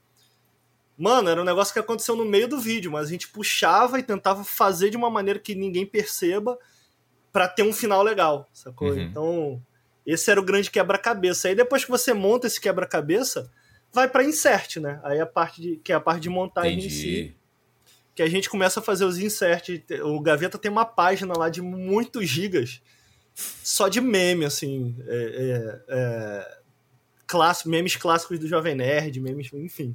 Mano, era um negócio que aconteceu no meio do vídeo, mas a gente puxava e tentava fazer de uma maneira que ninguém perceba para ter um final legal, sacou? Uhum. Então, esse era o grande quebra-cabeça. Aí depois que você monta esse quebra-cabeça, vai para insert, né? Aí a parte de, que é a parte de montagem Entendi. em si. Que a gente começa a fazer os inserts. O Gaveta tem uma página lá de muitos gigas só de meme, assim. É, é, é, clássico, memes clássicos do Jovem Nerd, memes, enfim.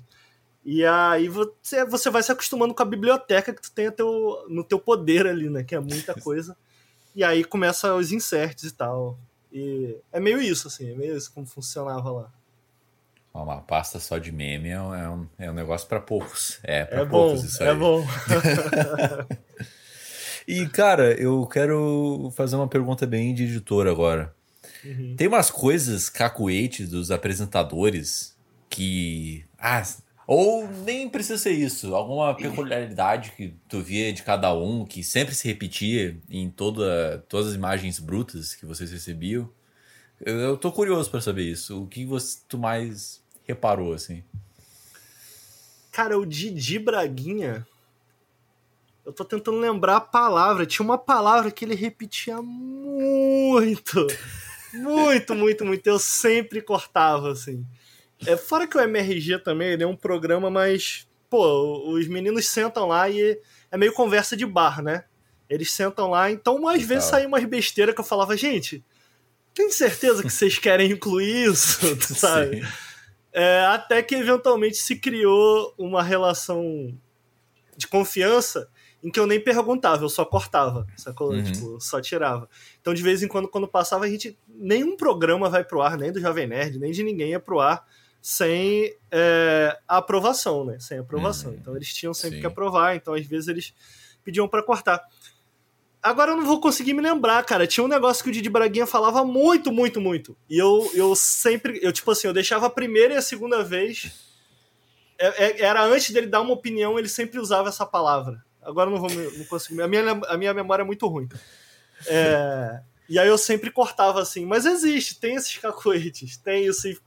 E aí você, você vai se acostumando com a biblioteca que tu tem teu, no teu poder ali, né? Que é muita coisa. E aí começa os inserts e tal. E é meio isso, assim, é meio isso como funcionava lá.
Uma pasta só de meme é um, é um negócio para poucos. É,
para
é poucos
bom,
isso
é
aí.
É bom.
E, cara, eu quero fazer uma pergunta bem de editor agora. Uhum. Tem umas coisas cacuetes dos apresentadores que. Ah, ou nem precisa ser isso. Alguma peculiaridade que tu via de cada um, que sempre se repetia em toda, todas as imagens brutas que vocês recebiam. Eu, eu tô curioso para saber isso. O que você, tu mais reparou, assim?
Cara, o Didi Braguinha eu tô tentando lembrar a palavra. Tinha uma palavra que ele repetia muito. Muito, muito, muito. Eu sempre cortava, assim. É, fora que o MRG também, ele é um programa mais. Pô, os meninos sentam lá e é meio conversa de bar, né? Eles sentam lá, então às vezes saía umas besteiras que eu falava, gente, tem certeza que vocês querem incluir isso? Sabe? É, até que eventualmente se criou uma relação de confiança em que eu nem perguntava, eu só cortava, sacou? Uhum. Tipo, só tirava. Então, de vez em quando, quando passava, a gente. Nenhum programa vai pro ar, nem do Jovem Nerd, nem de ninguém ia pro ar sem é, aprovação, né? Sem aprovação. Uhum. Então, eles tinham sempre Sim. que aprovar, então, às vezes, eles pediam para cortar. Agora eu não vou conseguir me lembrar, cara. Tinha um negócio que o Didi Braguinha falava muito, muito, muito. E eu, eu sempre. Eu, tipo assim, eu deixava a primeira e a segunda vez. É, é, era antes dele dar uma opinião, ele sempre usava essa palavra. Agora não vou não consigo. A minha, a minha memória é muito ruim. É, e aí eu sempre cortava assim. Mas existe, tem esses cacoetes, tem isso. E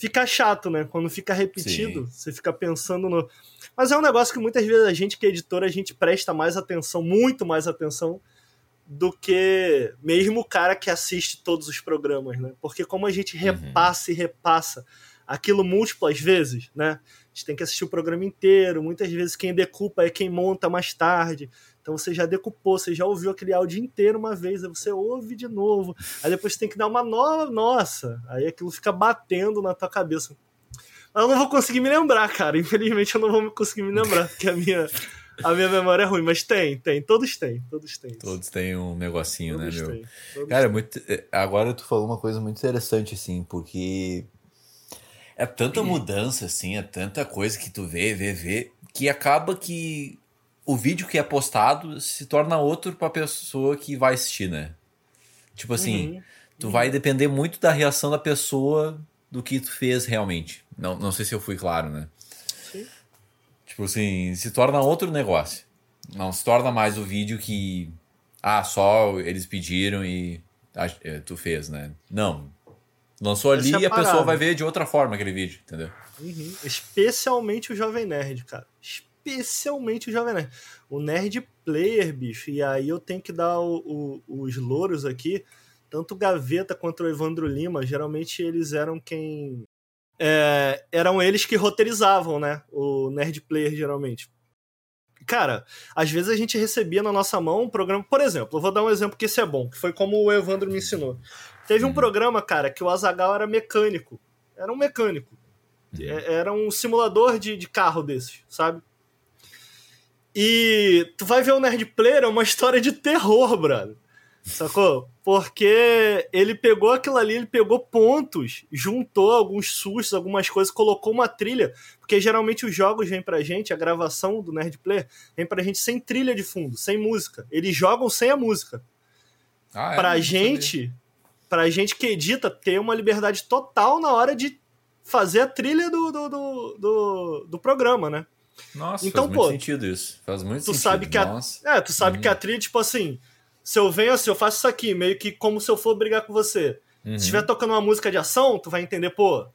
fica chato, né? Quando fica repetido, Sim. você fica pensando no. Mas é um negócio que muitas vezes a gente, que é editora, a gente presta mais atenção, muito mais atenção, do que mesmo o cara que assiste todos os programas, né? Porque como a gente uhum. repassa uhum. e repassa aquilo múltiplas vezes, né? A gente tem que assistir o programa inteiro. Muitas vezes quem decupa é quem monta mais tarde. Então você já decupou, você já ouviu aquele áudio inteiro uma vez, aí você ouve de novo. Aí depois você tem que dar uma nova. Nossa! Aí aquilo fica batendo na tua cabeça. Mas eu não vou conseguir me lembrar, cara. Infelizmente eu não vou conseguir me lembrar, porque a minha, a minha memória é ruim. Mas tem, tem. Todos têm. Todos têm.
Todos têm um negocinho, né, todos né, meu? Cara, têm. muito. É, agora tu falou uma coisa muito interessante, assim, porque é tanta mudança, assim, é tanta coisa que tu vê, vê, vê, que acaba que o vídeo que é postado se torna outro pra pessoa que vai assistir, né? Tipo assim, uhum. tu uhum. vai depender muito da reação da pessoa do que tu fez realmente. Não, não sei se eu fui claro, né? Sim. Tipo assim, se torna outro negócio. Não se torna mais o vídeo que. Ah, só eles pediram e é, tu fez, né? Não. Lançou ali e a pessoa vai ver de outra forma aquele vídeo, entendeu?
Uhum. Especialmente o Jovem Nerd, cara. Especialmente o Jovem Nerd. O Nerd Player, bicho. E aí eu tenho que dar o, o, os louros aqui. Tanto o Gaveta quanto o Evandro Lima, geralmente eles eram quem. É, eram eles que roteirizavam, né? O Nerd Player, geralmente. Cara, às vezes a gente recebia na nossa mão um programa. Por exemplo, eu vou dar um exemplo que esse é bom, que foi como o Evandro me ensinou. Teve um uhum. programa, cara, que o Azagal era mecânico. Era um mecânico. Uhum. É, era um simulador de, de carro desses, sabe? E tu vai ver o Nerd Player, é uma história de terror, brother. Sacou? Porque ele pegou aquilo ali, ele pegou pontos, juntou alguns sustos, algumas coisas, colocou uma trilha. Porque geralmente os jogos vêm pra gente, a gravação do Nerd Player, vem pra gente sem trilha de fundo, sem música. Eles jogam sem a música. Ah, é? Pra gente, pra gente que edita, ter uma liberdade total na hora de fazer a trilha do, do, do, do, do programa, né?
Nossa, então, faz pô, muito sentido isso. Faz muito
tu
sentido.
Sabe que a, é, tu sabe uhum. que a trilha, tipo assim, se eu venho assim, eu faço isso aqui, meio que como se eu for brigar com você. Uhum. Se estiver tocando uma música de ação, tu vai entender, pô,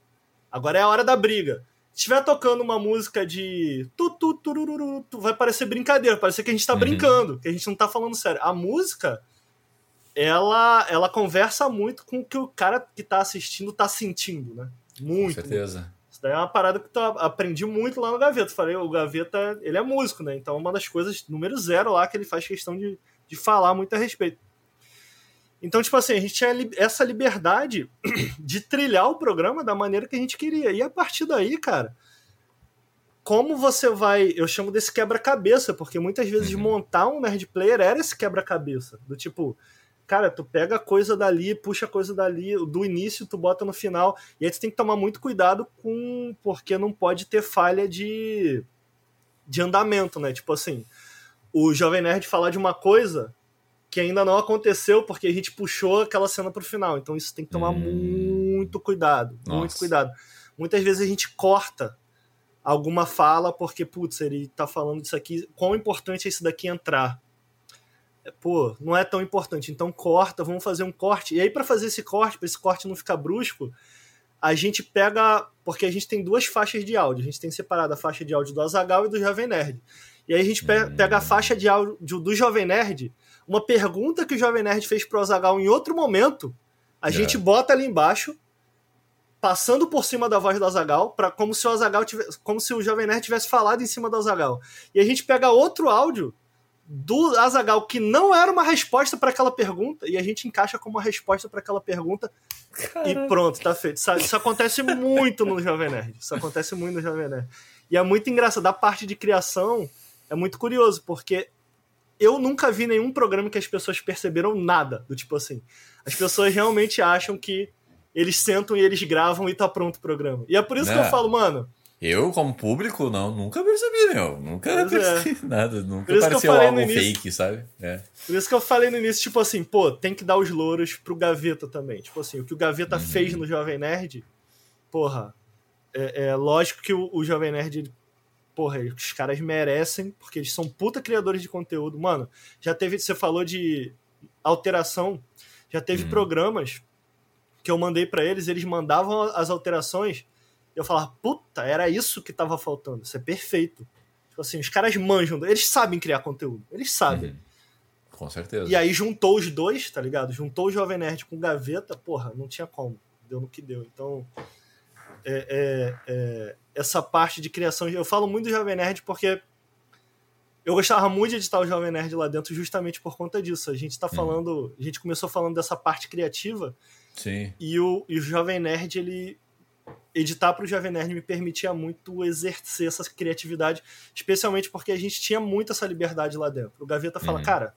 agora é a hora da briga. Se estiver tocando uma música de tu, tu, turururu, tu vai parecer brincadeira, parecer que a gente tá uhum. brincando, que a gente não tá falando sério. A música, ela, ela conversa muito com o que o cara que tá assistindo tá sentindo, né? Muito.
Com certeza.
Daí é uma parada que eu aprendi muito lá no Gaveta. Falei, o Gaveta, ele é músico, né? Então, uma das coisas, número zero lá, que ele faz questão de, de falar muito a respeito. Então, tipo assim, a gente tinha essa liberdade de trilhar o programa da maneira que a gente queria. E a partir daí, cara, como você vai. Eu chamo desse quebra-cabeça, porque muitas vezes uhum. montar um nerd player era esse quebra-cabeça. Do tipo, cara, tu pega coisa dali, puxa coisa dali, do início tu bota no final. E aí tu tem que tomar muito cuidado com. Porque não pode ter falha de. de andamento, né? Tipo assim o Jovem Nerd falar de uma coisa que ainda não aconteceu porque a gente puxou aquela cena pro final. Então isso tem que tomar hum. muito cuidado, Nossa. muito cuidado. Muitas vezes a gente corta alguma fala porque, putz, ele tá falando disso aqui, quão importante é isso daqui entrar. Pô, não é tão importante, então corta, vamos fazer um corte. E aí para fazer esse corte, para esse corte não ficar brusco, a gente pega, porque a gente tem duas faixas de áudio, a gente tem separado a faixa de áudio do Azagal e do Jovem Nerd. E aí a gente pega a faixa de áudio do Jovem Nerd, uma pergunta que o Jovem Nerd fez pro Azagal em outro momento, a é. gente bota ali embaixo, passando por cima da voz do Azagal, para como se o Azagal tivesse, como se o Jovem Nerd tivesse falado em cima do Azagal. E a gente pega outro áudio do Azagal que não era uma resposta para aquela pergunta e a gente encaixa como uma resposta para aquela pergunta Caraca. e pronto, tá feito. Isso, isso acontece muito no Jovem Nerd. Isso acontece muito no Jovem Nerd. E é muito engraçado. Da parte de criação, é muito curioso, porque eu nunca vi nenhum programa que as pessoas perceberam nada. Do tipo assim, as pessoas realmente acham que eles sentam e eles gravam e tá pronto o programa. E é por isso que eu é. falo, mano.
Eu, como público, não, nunca percebi, meu. Nunca pois é. percebi é. nada. Nunca pareceu algo início, fake, sabe? É.
Por isso que eu falei no início, tipo assim, pô, tem que dar os louros pro Gaveta também. Tipo assim, o que o Gaveta uhum. fez no Jovem Nerd, porra, é, é lógico que o, o Jovem Nerd porra, os caras merecem, porque eles são puta criadores de conteúdo. Mano, já teve, você falou de alteração, já teve hum. programas que eu mandei para eles, eles mandavam as alterações, eu falava, puta, era isso que tava faltando, isso é perfeito. Tipo assim, os caras manjam, eles sabem criar conteúdo, eles sabem. Uhum.
Com certeza.
E aí juntou os dois, tá ligado? Juntou o Jovem Nerd com Gaveta, porra, não tinha como. Deu no que deu. Então, é, é, é, essa parte de criação. Eu falo muito do Jovem Nerd porque eu gostava muito de editar o Jovem Nerd lá dentro justamente por conta disso. A gente tá hum. falando. A gente começou falando dessa parte criativa.
Sim.
E o, e o Jovem Nerd, ele. Editar para o Jovem Nerd me permitia muito exercer essa criatividade, especialmente porque a gente tinha muito essa liberdade lá dentro. O Gaveta fala, uhum. cara,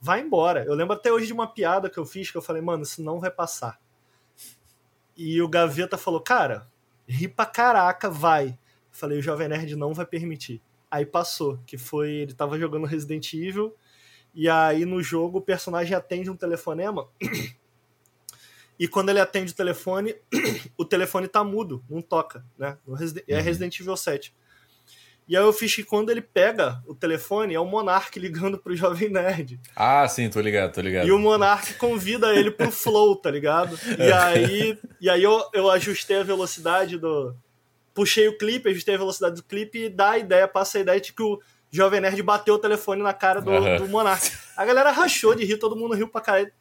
vai embora. Eu lembro até hoje de uma piada que eu fiz que eu falei, mano, isso não vai passar. E o Gaveta falou, cara, ri pra caraca, vai. Falei, o Jovem Nerd não vai permitir. Aí passou, que foi, ele tava jogando Resident Evil, e aí no jogo o personagem atende um telefonema, e quando ele atende o telefone, o telefone tá mudo, não toca, né? É uhum. Resident Evil 7. E aí eu fiz que quando ele pega o telefone, é o Monark ligando pro Jovem Nerd.
Ah, sim, tô ligado, tô ligado.
E o Monark convida ele pro Flow, tá ligado? E aí, e aí eu, eu ajustei a velocidade do. Puxei o clipe, ajustei a velocidade do clipe e dá a ideia, passa a ideia de que o Jovem Nerd bateu o telefone na cara do, uhum. do Monark. A galera rachou de rir, todo mundo riu pra caralho.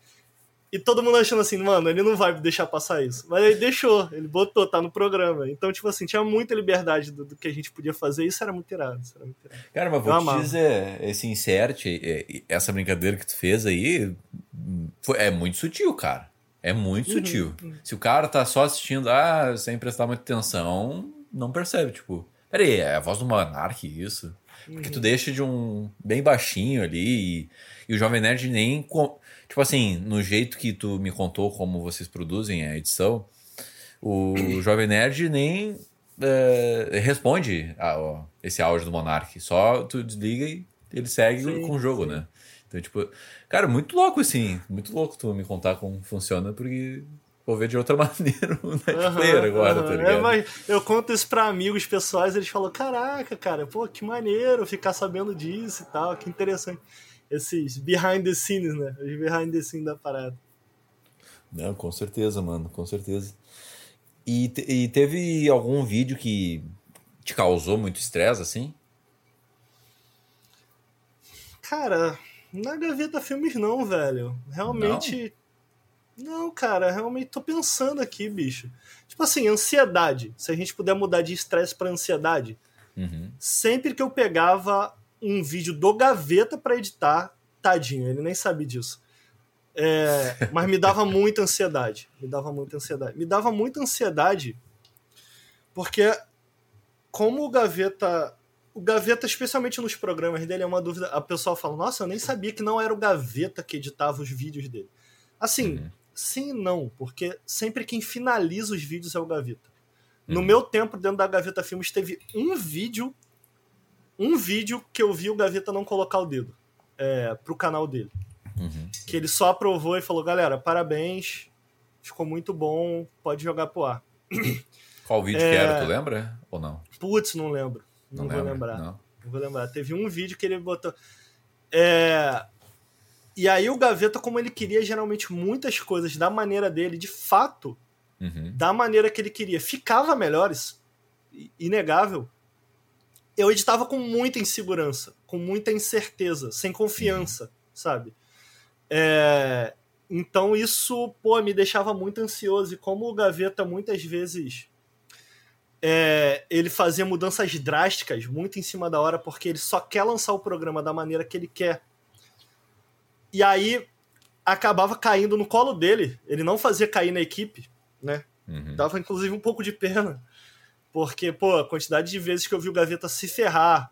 E todo mundo achando assim, mano, ele não vai deixar passar isso. Mas ele deixou, ele botou, tá no programa. Então, tipo assim, tinha muita liberdade do, do que a gente podia fazer. Isso era muito irado. Isso era muito irado.
Cara, mas vou te dizer, esse insert, essa brincadeira que tu fez aí, foi, é muito sutil, cara. É muito uhum, sutil. Uhum. Se o cara tá só assistindo, ah, sem prestar muita atenção, não percebe, tipo, peraí, é a voz do Monark isso? Porque tu deixa de um bem baixinho ali e, e o Jovem Nerd nem. Tipo assim, no jeito que tu me contou como vocês produzem a edição, o Jovem Nerd nem é, responde a, ó, esse áudio do Monark. Só tu desliga e ele segue sim, com o jogo, sim. né? Então, tipo, cara, muito louco assim. Muito louco tu me contar como funciona, porque vou ver de outra maneira o Netplayer uhum, agora, uhum. tá ligado? É,
mas eu conto isso pra amigos pessoais, eles falam: caraca, cara, pô, que maneiro ficar sabendo disso e tal, que interessante. Esses behind the scenes, né? Os behind the scenes da parada.
Não, com certeza, mano, com certeza. E, e teve algum vídeo que te causou muito estresse, assim?
Cara, na Gaveta Filmes não, velho. Realmente. Não? não, cara, realmente tô pensando aqui, bicho. Tipo assim, ansiedade. Se a gente puder mudar de estresse para ansiedade. Uhum. Sempre que eu pegava um vídeo do Gaveta para editar, tadinho, ele nem sabe disso. É, mas me dava muita ansiedade. Me dava muita ansiedade. Me dava muita ansiedade porque, como o Gaveta. O Gaveta, especialmente nos programas dele, é uma dúvida. A pessoa fala: Nossa, eu nem sabia que não era o Gaveta que editava os vídeos dele. Assim, uhum. sim e não, porque sempre quem finaliza os vídeos é o Gaveta. Uhum. No meu tempo, dentro da Gaveta Filmes, teve um vídeo. Um vídeo que eu vi o Gaveta não colocar o dedo é, pro canal dele. Uhum. Que ele só aprovou e falou: galera, parabéns, ficou muito bom, pode jogar pro ar.
Qual vídeo é... que era, tu lembra? Ou não?
Putz, não lembro. Não, não vou lembrar. Não. não. vou lembrar. Teve um vídeo que ele botou. É... E aí o Gaveta, como ele queria geralmente muitas coisas da maneira dele, de fato, uhum. da maneira que ele queria, ficava melhores, inegável. Eu editava com muita insegurança, com muita incerteza, sem confiança, uhum. sabe? É, então isso, pô, me deixava muito ansioso. E como o Gaveta muitas vezes é, ele fazia mudanças drásticas, muito em cima da hora, porque ele só quer lançar o programa da maneira que ele quer. E aí acabava caindo no colo dele. Ele não fazia cair na equipe, né? Uhum. Dava inclusive um pouco de pena. Porque, pô, a quantidade de vezes que eu vi o Gaveta se ferrar,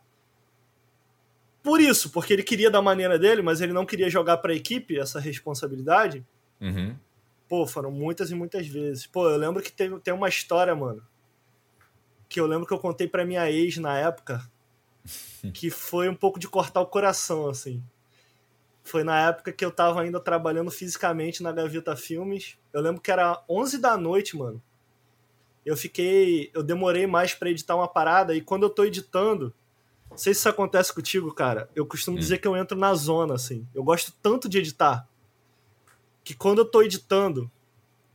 por isso, porque ele queria da maneira dele, mas ele não queria jogar para a equipe essa responsabilidade. Uhum. Pô, foram muitas e muitas vezes. Pô, eu lembro que teve, tem uma história, mano, que eu lembro que eu contei para minha ex na época, que foi um pouco de cortar o coração, assim. Foi na época que eu tava ainda trabalhando fisicamente na Gaveta Filmes. Eu lembro que era 11 da noite, mano. Eu fiquei. Eu demorei mais para editar uma parada, e quando eu tô editando não sei se isso acontece contigo, cara. Eu costumo hum. dizer que eu entro na zona, assim. Eu gosto tanto de editar que quando eu tô editando,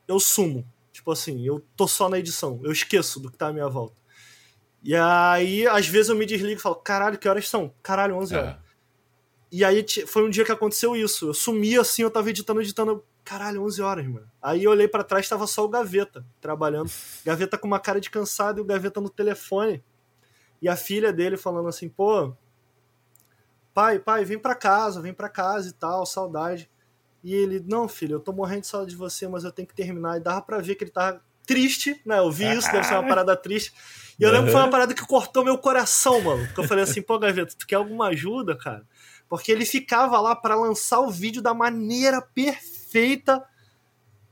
eu sumo. Tipo assim, eu tô só na edição. Eu esqueço do que tá à minha volta. E aí, às vezes eu me desligo e falo, caralho, que horas são? Caralho, 11 é. horas. É. E aí foi um dia que aconteceu isso. Eu sumi assim, eu tava editando, editando. Caralho, 11 horas, mano. Aí eu olhei para trás, tava só o Gaveta trabalhando. Gaveta com uma cara de cansado e o Gaveta no telefone. E a filha dele falando assim, pô, pai, pai, vem pra casa, vem pra casa e tal, saudade. E ele, não, filho, eu tô morrendo de saudade de você, mas eu tenho que terminar. E dava pra ver que ele tava triste, né? Eu vi isso, deve ser uma parada triste. E eu lembro que foi uma parada que cortou meu coração, mano. Porque eu falei assim, pô, Gaveta, tu quer alguma ajuda, cara? Porque ele ficava lá para lançar o vídeo da maneira perfeita.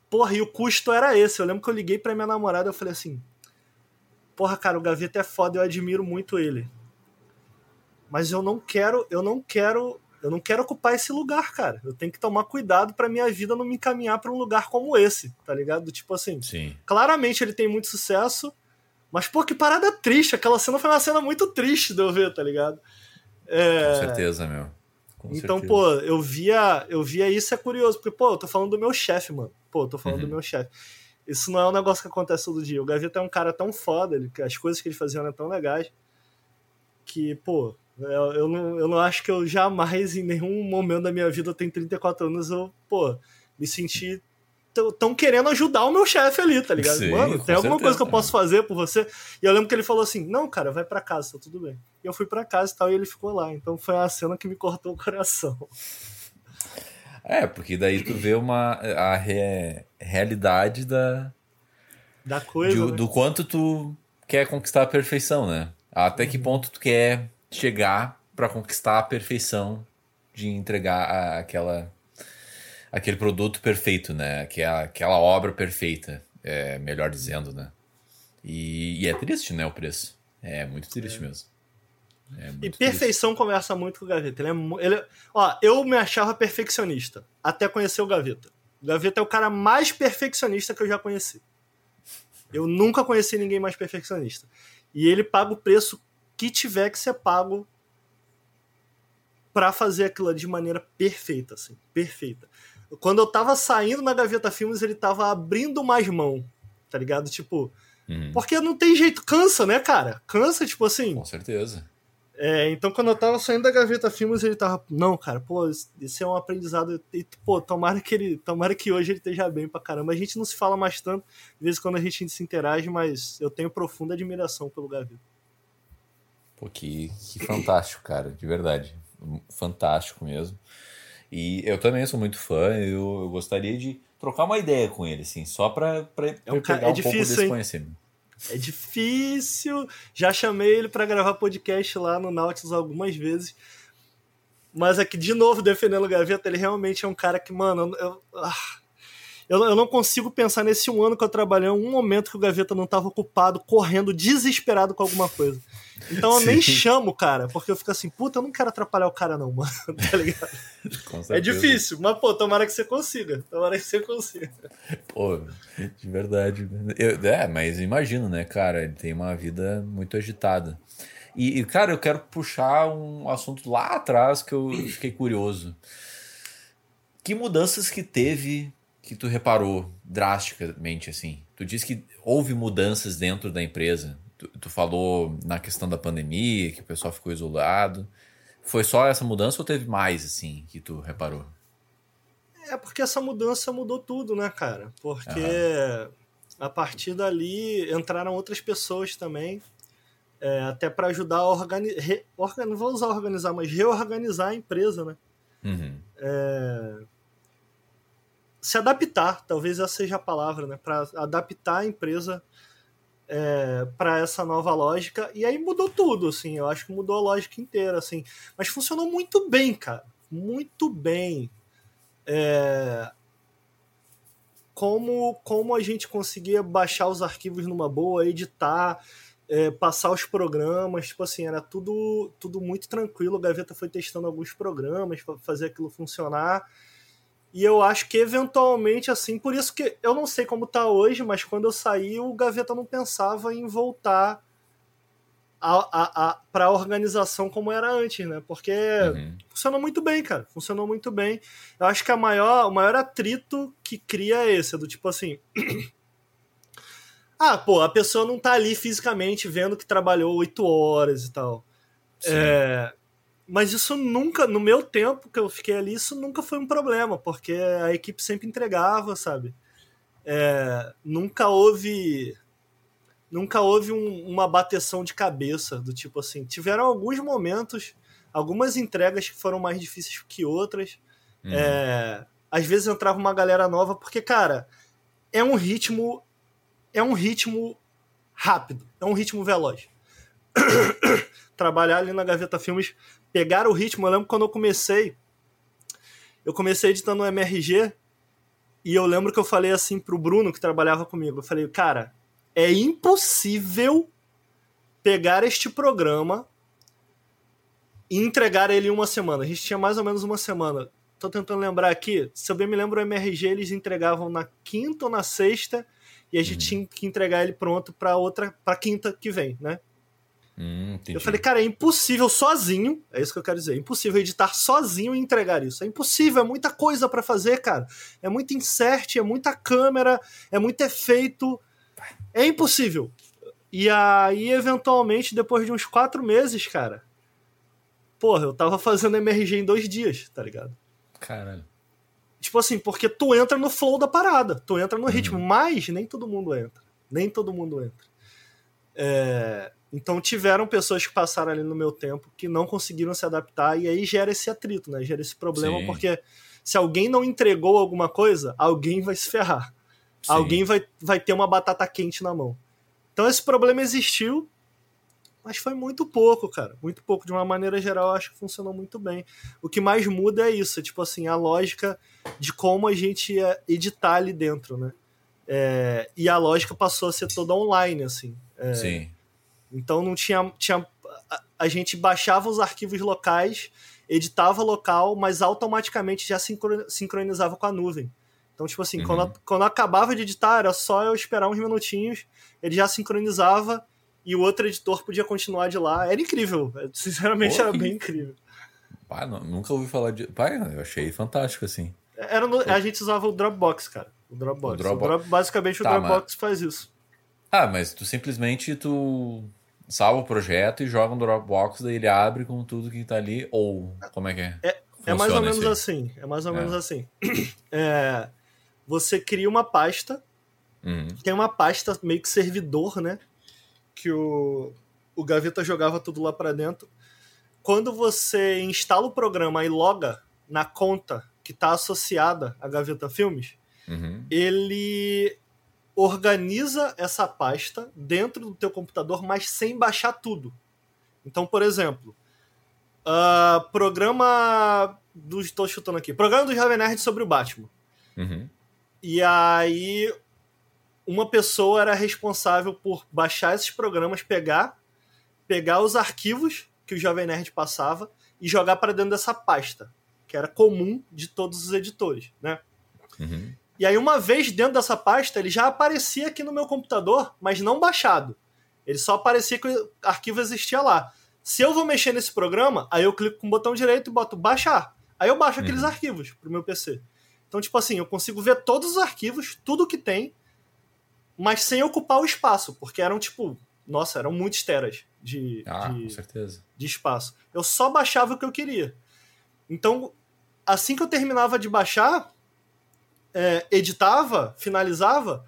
Porra, e o custo era esse. Eu lembro que eu liguei pra minha namorada e eu falei assim: porra, cara, o Gaveta é foda, eu admiro muito ele. Mas eu não quero, eu não quero, eu não quero ocupar esse lugar, cara. Eu tenho que tomar cuidado para minha vida não me encaminhar para um lugar como esse, tá ligado? Tipo assim,
Sim.
claramente ele tem muito sucesso, mas pô, que parada triste. Aquela cena foi uma cena muito triste de eu ver, tá ligado?
É... Com certeza, meu. Com
então,
certeza.
pô, eu via, eu via isso é curioso, porque pô, eu tô falando do meu chefe, mano. Pô, eu tô falando uhum. do meu chefe. Isso não é um negócio que acontece todo dia. O Gaveta é um cara tão foda, ele, as coisas que ele fazia eram tão legais, que, pô, eu, eu, não, eu não acho que eu jamais, em nenhum momento da minha vida, eu tenho 34 anos, eu, pô, me senti tão querendo ajudar o meu chefe ali, tá ligado? Sim, Mano, tem alguma certeza, coisa que eu posso fazer por você? E eu lembro que ele falou assim: não, cara, vai para casa, tá tudo bem. E eu fui para casa e tal, e ele ficou lá. Então foi uma cena que me cortou o coração.
É, porque daí tu vê uma, a re, realidade da,
da coisa. De,
né? Do quanto tu quer conquistar a perfeição, né? Até uhum. que ponto tu quer chegar para conquistar a perfeição de entregar aquela aquele produto perfeito, né? Aquela, aquela obra perfeita, é, melhor dizendo, né? E, e, é triste, né, o preço. É muito triste é. mesmo.
É e perfeição triste. conversa muito com o Gaveta. Ele é, ele, ó, eu me achava perfeccionista até conhecer o Gaveta. O Gaveta é o cara mais perfeccionista que eu já conheci. Eu nunca conheci ninguém mais perfeccionista. E ele paga o preço que tiver que ser pago para fazer aquilo de maneira perfeita, assim, perfeita. Quando eu tava saindo na Gaveta Filmes, ele tava abrindo mais mão, tá ligado? Tipo, uhum. porque não tem jeito, cansa, né, cara? Cansa, tipo assim.
Com certeza.
É, então quando eu tava saindo da Gaveta Filmes, ele tava, não, cara, pô, isso é um aprendizado, e, pô, tomara que ele, tomara que hoje ele esteja bem pra caramba. A gente não se fala mais tanto, de vez em quando a gente se interage, mas eu tenho profunda admiração pelo Gaveta.
Pô, que, que fantástico, cara, de verdade. Fantástico mesmo. E eu também sou muito fã, eu, eu gostaria de trocar uma ideia com ele, assim, só pra, pra, é um, pegar é um difícil, pouco desse hein? conhecimento.
É difícil. Já chamei ele para gravar podcast lá no Nautilus algumas vezes. Mas aqui, de novo, defendendo o Gaveta, ele realmente é um cara que, mano, eu, ah, eu, eu, não consigo pensar nesse um ano que eu trabalhei, um momento que o Gaveta não estava ocupado, correndo, desesperado com alguma coisa. Então eu Sim. nem chamo o cara, porque eu fico assim, puta, eu não quero atrapalhar o cara, não, mano. tá ligado? é difícil, mas, pô, tomara que você consiga. Tomara que você consiga.
Pô, de verdade. Eu, é, mas imagino, né, cara? Ele tem uma vida muito agitada. E, e, cara, eu quero puxar um assunto lá atrás que eu fiquei curioso. Que mudanças que teve que tu reparou drasticamente assim? Tu disse que houve mudanças dentro da empresa. Tu, tu, falou na questão da pandemia, que o pessoal ficou isolado. Foi só essa mudança ou teve mais assim que tu reparou?
É porque essa mudança mudou tudo, né, cara? Porque a partir dali entraram outras pessoas também, é, até para ajudar a organizar. Organ... Não vou usar organizar, mas reorganizar a empresa, né? Uhum. É se adaptar, talvez essa seja a palavra, né? Para adaptar a empresa é, para essa nova lógica. E aí mudou tudo, assim. Eu acho que mudou a lógica inteira, assim. Mas funcionou muito bem, cara. Muito bem. É... Como, como a gente conseguia baixar os arquivos numa boa, editar, é, passar os programas, tipo assim, era tudo, tudo muito tranquilo. A Gaveta foi testando alguns programas para fazer aquilo funcionar. E eu acho que eventualmente, assim, por isso que eu não sei como tá hoje, mas quando eu saí, o Gaveta não pensava em voltar a, a, a, para a organização como era antes, né? Porque uhum. funcionou muito bem, cara. Funcionou muito bem. Eu acho que a maior, o maior atrito que cria é esse, é do tipo assim. ah, pô, a pessoa não tá ali fisicamente vendo que trabalhou oito horas e tal. É, mas isso nunca, no meu tempo que eu fiquei ali, isso nunca foi um problema, porque a equipe sempre entregava, sabe? É, nunca houve. Nunca houve um, uma bateção de cabeça, do tipo assim. Tiveram alguns momentos, algumas entregas que foram mais difíceis que outras. Uhum. É, às vezes entrava uma galera nova, porque, cara, é um ritmo. É um ritmo rápido, é um ritmo veloz. Trabalhar ali na Gaveta Filmes pegaram o ritmo. Eu lembro quando eu comecei, eu comecei editando no MRG e eu lembro que eu falei assim pro Bruno, que trabalhava comigo, eu falei, cara, é impossível pegar este programa e entregar ele em uma semana. A gente tinha mais ou menos uma semana. Tô tentando lembrar aqui, se eu bem me lembro, o MRG eles entregavam na quinta ou na sexta e a gente uhum. tinha que entregar ele pronto para outra, para quinta que vem, né? Hum, eu falei, cara, é impossível sozinho, é isso que eu quero dizer, é impossível editar sozinho e entregar isso. É impossível, é muita coisa para fazer, cara. É muito insert, é muita câmera, é muito efeito. É impossível. E aí, eventualmente, depois de uns quatro meses, cara, porra, eu tava fazendo MRG em dois dias, tá ligado?
Caralho.
Tipo assim, porque tu entra no flow da parada, tu entra no uhum. ritmo, mas nem todo mundo entra. Nem todo mundo entra. É, então tiveram pessoas que passaram ali no meu tempo que não conseguiram se adaptar e aí gera esse atrito, né? Gera esse problema Sim. porque se alguém não entregou alguma coisa, alguém vai se ferrar. Sim. Alguém vai, vai ter uma batata quente na mão. Então esse problema existiu Mas foi muito pouco, cara. Muito pouco. De uma maneira geral, eu acho que funcionou muito bem. O que mais muda é isso, é, tipo assim, a lógica de como a gente ia editar ali dentro, né? É, e a lógica passou a ser toda online, assim. É,
Sim.
Então não tinha. tinha a, a, gente baixava os arquivos locais, editava local, mas automaticamente já sincronizava com a nuvem. Então, tipo assim, uhum. quando, quando acabava de editar, era só eu esperar uns minutinhos, ele já sincronizava e o outro editor podia continuar de lá. Era incrível. Sinceramente, Pô, era que... bem incrível.
Pá, não, nunca ouvi falar de. Pai, eu achei fantástico, assim.
Era no... A gente usava o Dropbox, cara. O Dropbox. O Dropbox. O basicamente tá, o Dropbox mas... faz isso.
Ah, mas tu simplesmente tu salva o projeto e joga no Dropbox, daí ele abre com tudo que tá ali, ou como é que é?
É, é mais ou menos assim. É mais ou é. menos assim. É, você cria uma pasta, uhum. tem uma pasta meio que servidor, né? Que o, o Gaveta jogava tudo lá para dentro. Quando você instala o programa e loga na conta que está associada à Gaveta Filmes, uhum. ele organiza essa pasta dentro do teu computador, mas sem baixar tudo. Então, por exemplo, uh, programa do estou chutando aqui, programa do Jovem Nerd sobre o Batman. Uhum. E aí uma pessoa era responsável por baixar esses programas, pegar, pegar os arquivos que o Jovem Nerd passava e jogar para dentro dessa pasta, que era comum de todos os editores, né? Uhum. E aí, uma vez dentro dessa pasta, ele já aparecia aqui no meu computador, mas não baixado. Ele só aparecia que o arquivo existia lá. Se eu vou mexer nesse programa, aí eu clico com o botão direito e boto baixar. Aí eu baixo uhum. aqueles arquivos pro meu PC. Então, tipo assim, eu consigo ver todos os arquivos, tudo que tem, mas sem ocupar o espaço, porque eram, tipo, nossa, eram muitos teras de,
ah,
de,
com certeza.
de espaço. Eu só baixava o que eu queria. Então, assim que eu terminava de baixar, é, editava, finalizava,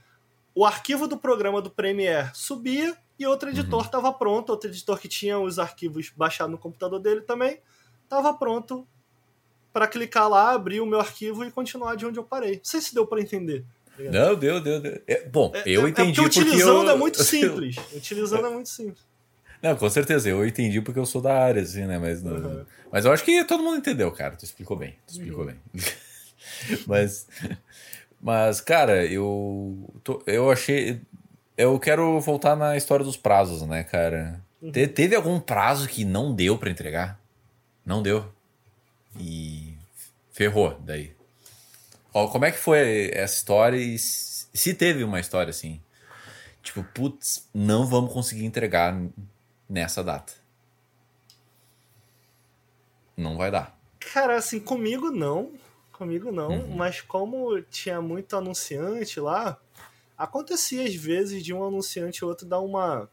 o arquivo do programa do Premiere subia e outro editor estava uhum. pronto, outro editor que tinha os arquivos baixados no computador dele também, estava pronto para clicar lá, abrir o meu arquivo e continuar de onde eu parei. Não sei se deu para entender.
Não, deu, deu, deu. É, bom, é, eu é, entendi é porque
utilizando
eu...
é muito simples. utilizando é muito simples.
Não, com certeza, eu entendi porque eu sou da área, assim, né? Mas, não... uhum. mas eu acho que todo mundo entendeu, cara. Tu explicou bem. Tu explicou uhum. bem. mas, mas, cara, eu, tô, eu achei. Eu quero voltar na história dos prazos, né, cara? Uhum. Te, teve algum prazo que não deu para entregar? Não deu. E ferrou daí. Como é que foi essa história e se teve uma história assim? Tipo, putz, não vamos conseguir entregar nessa data. Não vai dar.
Cara, assim, comigo não. Comigo não. Uhum. Mas como tinha muito anunciante lá, acontecia às vezes de um anunciante ou outro dar uma.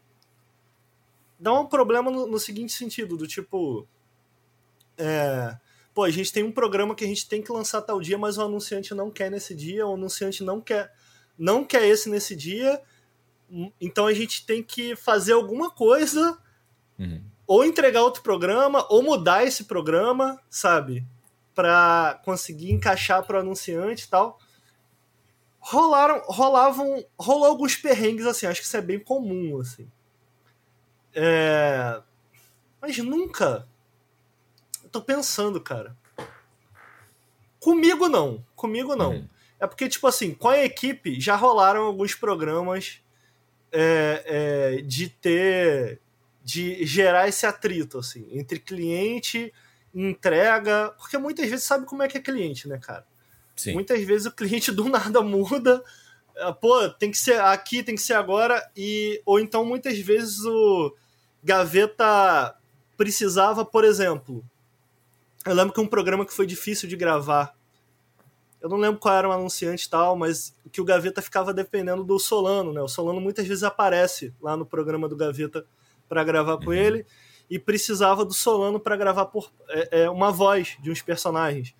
dar um problema no, no seguinte sentido, do tipo. É, pô, a gente tem um programa que a gente tem que lançar tal dia, mas o anunciante não quer nesse dia, o anunciante não quer, não quer esse nesse dia, então a gente tem que fazer alguma coisa, uhum. ou entregar outro programa, ou mudar esse programa, sabe? Para conseguir encaixar para o anunciante e tal. Rolaram, rolavam, rolou alguns perrengues assim, acho que isso é bem comum assim. É... Mas nunca tô pensando, cara. Comigo não. Comigo não. Uhum. É porque, tipo assim, com a equipe já rolaram alguns programas é, é, de ter. de gerar esse atrito, assim, entre cliente entrega. Porque muitas vezes sabe como é que é cliente, né, cara? Sim. Muitas vezes o cliente do nada muda. É, pô, tem que ser aqui, tem que ser agora. E, ou então, muitas vezes o Gaveta precisava, por exemplo, eu lembro que um programa que foi difícil de gravar. Eu não lembro qual era o anunciante e tal, mas que o Gaveta ficava dependendo do Solano, né? O Solano muitas vezes aparece lá no programa do Gaveta para gravar com uhum. ele e precisava do Solano para gravar por é, é, uma voz de uns personagens.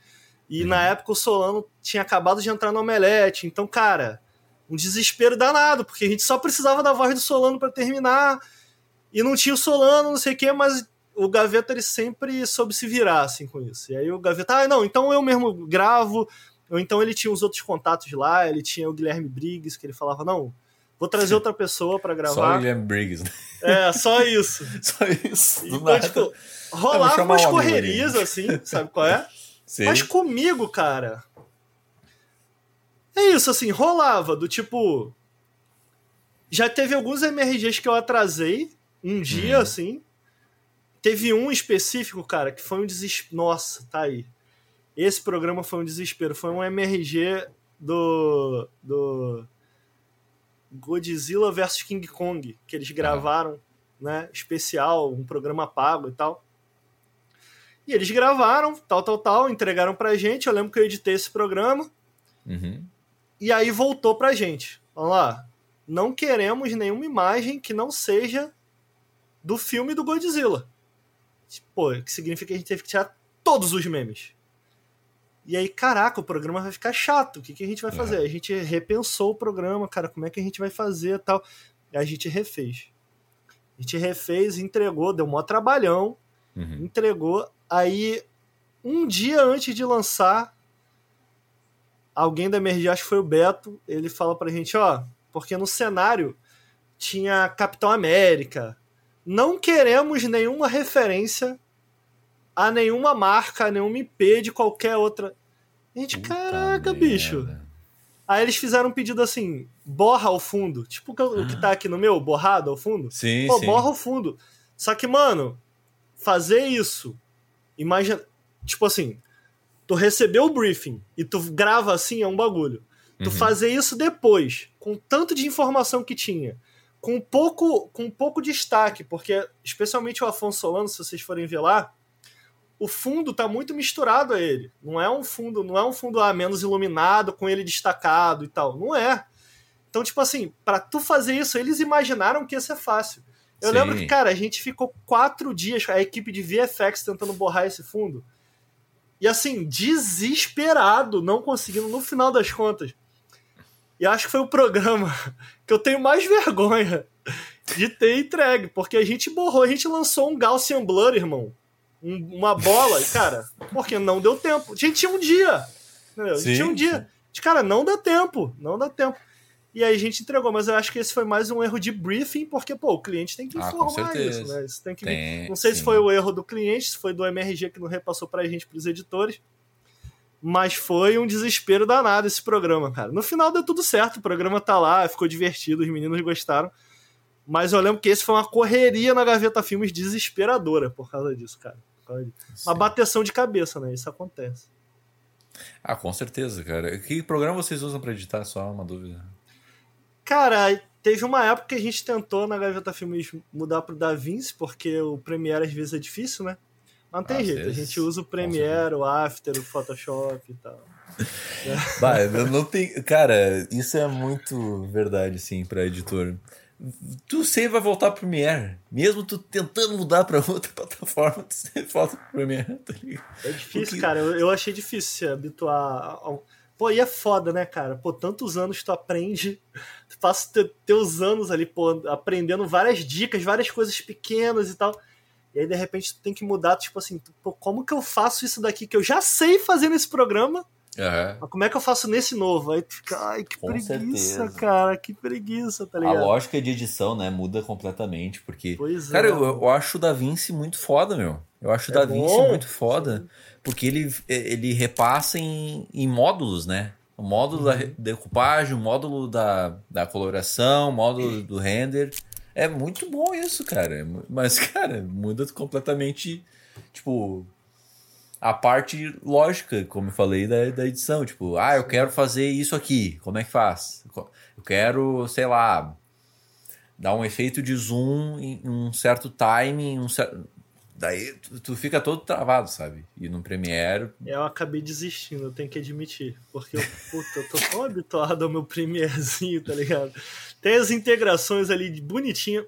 E uhum. na época o Solano tinha acabado de entrar no Omelete, então, cara, um desespero danado, porque a gente só precisava da voz do Solano para terminar e não tinha o Solano, não sei o quê, mas o Gaveta ele sempre soube se virar assim com isso. E aí o Gaveta, ah, não, então eu mesmo gravo. Ou então ele tinha os outros contatos lá, ele tinha o Guilherme Briggs, que ele falava, não, Vou trazer outra pessoa para gravar.
Só William Briggs, né?
É, só isso.
só isso. Do
então,
nada.
tipo, rolava umas
um
correrias assim, sabe qual é?
Sim.
Mas comigo, cara. É isso, assim, rolava do tipo. Já teve alguns MRGs que eu atrasei um dia,
Uhum.
assim. Teve um específico, cara, que foi um desespero. Nossa, tá aí. Esse programa foi um desespero. Foi um MRG do. do. Godzilla vs King Kong, que eles gravaram, né? Especial, um programa pago e tal. E eles gravaram, tal, tal, tal, entregaram pra gente. Eu lembro que eu editei esse programa.
Uhum.
E aí voltou pra gente. Vamos lá. Não queremos nenhuma imagem que não seja do filme do Godzilla. Pô, que significa que a gente teve que tirar todos os memes. E aí, caraca, o programa vai ficar chato. O que, que a gente vai fazer? A gente repensou o programa, cara, como é que a gente vai fazer e tal. E a gente refez. A gente refez, entregou, deu mó trabalhão
Uhum.
entregou. Aí, um dia antes de lançar, alguém da MRG, acho que foi o Beto, ele fala pra gente, ó, porque no cenário tinha Capitão América. Não queremos nenhuma referência a nenhuma marca, a nenhuma IP de qualquer outra. Gente,
Puta
caraca,
merda.
bicho. Aí eles fizeram um pedido assim, borra ao fundo. Tipo o que- tá aqui no meu, borrado ao fundo.
Sim,
Pô,
sim.
borra o fundo. Só que, mano, fazer isso. Imagina. Tipo assim, tu recebeu o briefing e tu grava assim é um bagulho. Tu
Uhum.
fazer isso depois, com tanto de informação que tinha, com pouco, com pouco destaque, porque especialmente o Afonso Solano, se vocês forem ver lá, o fundo tá muito misturado a ele. Não é um fundo, não é um fundo ah, menos iluminado, com ele destacado e tal. Não é. Então, tipo assim, pra tu fazer isso, eles imaginaram que ia ser fácil. Eu
Sim.
lembro que, cara, a gente ficou quatro dias, a equipe de VFX tentando borrar esse fundo. E assim, desesperado, não conseguindo, no final das contas. E acho que foi o programa que eu tenho mais vergonha de ter entregue, porque a gente borrou, a gente lançou um Gaussian Blur, irmão. Um- uma bola, e cara, porque não deu tempo. A gente tinha um dia. Entendeu? A gente
Sim,
tinha um dia. De, cara, não dá tempo, não dá tempo. E aí a gente entregou, mas eu acho que esse foi mais um erro de briefing, porque, pô, o cliente tem que
Ah,
informar
certeza.
isso, né? Isso tem que.
Tem,
Não sei se
sim.
foi o erro do cliente, se foi do MRG que não repassou pra gente, pros editores. Mas foi um desespero danado esse programa, cara. No final deu tudo certo, o programa tá lá, ficou divertido, os meninos gostaram. Mas eu lembro que esse foi uma correria na Gaveta Filmes desesperadora por causa disso, cara. Uma bateção de cabeça, né? Isso acontece.
Ah, com certeza, cara. Que programa vocês usam pra editar? Só uma dúvida.
Cara, teve uma época que a gente tentou na Gaveta Filmes mudar pro DaVinci, porque o Premiere às vezes é difícil, né? Mas não tem
Às
jeito, a
vezes,
gente usa o Premiere, o After, o Photoshop e tal.
Bah, não tem. Cara, isso é muito verdade, sim, pra editor. Tu sempre vai voltar pro Premiere. Mesmo tu tentando mudar pra outra plataforma, tu sempre volta pro Premiere, tá ligado?
É difícil,
Porque-
cara. Eu, eu achei difícil se habituar ao. Pô, e é foda, né, cara? Pô, tantos anos tu aprende, tu passa te- teus anos ali, pô, aprendendo várias dicas, várias coisas pequenas e tal. E aí, de repente, tu tem que mudar, tipo assim, pô, como que eu faço isso daqui que eu já sei fazer nesse programa, Mas como é que eu faço nesse novo? Aí tu fica, ai, que
Com
preguiça,
certeza.
cara, que preguiça, tá
A
ligado?
lógica de edição, né, muda completamente, porque...
Pois
Cara,
é.
eu, eu acho o Da Vinci muito foda, meu. Eu acho o
É
Da Vinci
bom,
muito foda, porque ele, ele repassa em, em módulos, né? O módulo da
Uhum.
re- decupagem, o módulo da, da coloração, o módulo do render. É muito bom isso, cara. Mas, cara, muda completamente, tipo, a parte lógica, como eu falei, da, da edição. Tipo, ah, eu quero fazer isso aqui. Como é que faz? Eu quero, sei lá, dar um efeito de zoom em um certo timing, um certo... Daí tu, tu fica todo travado, sabe? E no Premiere,
Eu acabei desistindo, eu tenho que admitir. Porque eu, puta, eu tô tão habituado ao meu Premierzinho, tá ligado? Tem as integrações ali bonitinha.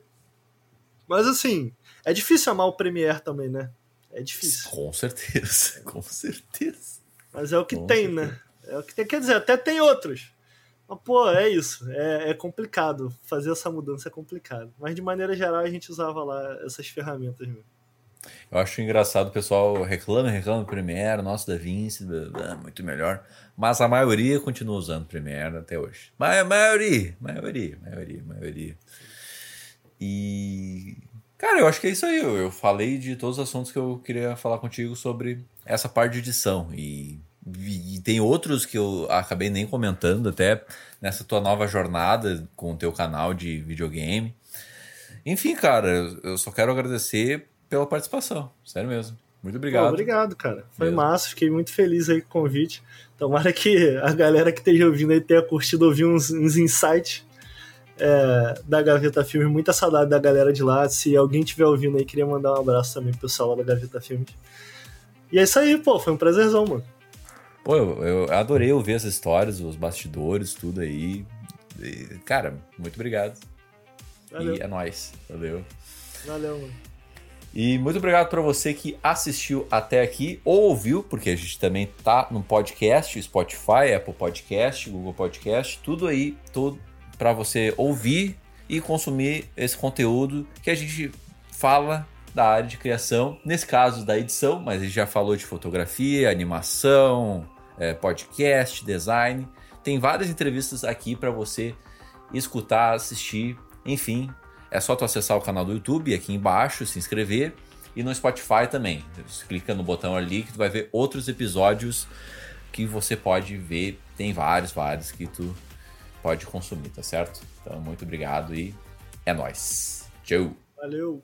Mas assim, é difícil amar o Premiere também, né? É difícil.
com certeza, com certeza.
Mas é o que
Com
tem,
certeza.
né? É o que tem. Quer dizer, até tem outros. Mas, pô, é isso. É, é complicado. Fazer essa mudança é complicado. Mas de maneira geral a gente usava lá essas ferramentas mesmo.
Eu acho engraçado o pessoal reclama, reclama do Premiere, nosso da Vinci, muito melhor. Mas a maioria continua usando Premiere até hoje. Ma maioria, maioria, maioria, maioria. E. Cara, eu acho que é isso aí. Eu, eu falei de todos os assuntos que eu queria falar contigo sobre essa parte de edição. E, e, tem outros que eu acabei nem comentando até nessa tua nova jornada com o teu canal de videogame. Enfim, cara, eu só quero agradecer pela participação. Sério mesmo. Muito obrigado. Pô,
obrigado, cara. Foi mesmo. massa, fiquei muito feliz aí com o convite. Tomara que a galera que esteja ouvindo aí tenha curtido ouvir uns, uns insights é, da Gaveta Filmes. Muita saudade da galera de lá. Se alguém estiver ouvindo aí, queria mandar um abraço também pro pessoal lá da Gaveta Filmes. E é isso aí, pô. Foi um prazerzão, mano.
Pô, eu, eu adorei ouvir as histórias, os bastidores, tudo aí. E, cara, muito obrigado. Valeu. E é nóis. Valeu.
Valeu, mano.
E muito obrigado para você que assistiu até aqui ou ouviu, porque a gente também tá no podcast, Spotify, Apple Podcast, Google Podcast, tudo aí, tudo para você ouvir e consumir esse conteúdo que a gente fala da área de criação, nesse caso da edição, mas a gente já falou de fotografia, animação, é, podcast, design. Tem várias entrevistas aqui para você escutar, assistir, enfim, é só tu acessar o canal do YouTube aqui embaixo, se inscrever e no Spotify também. Você clica no botão ali que tu vai ver outros episódios que você pode ver. Tem vários, vários que tu pode consumir, tá certo? Então, muito obrigado e é nós. Tchau.
Valeu.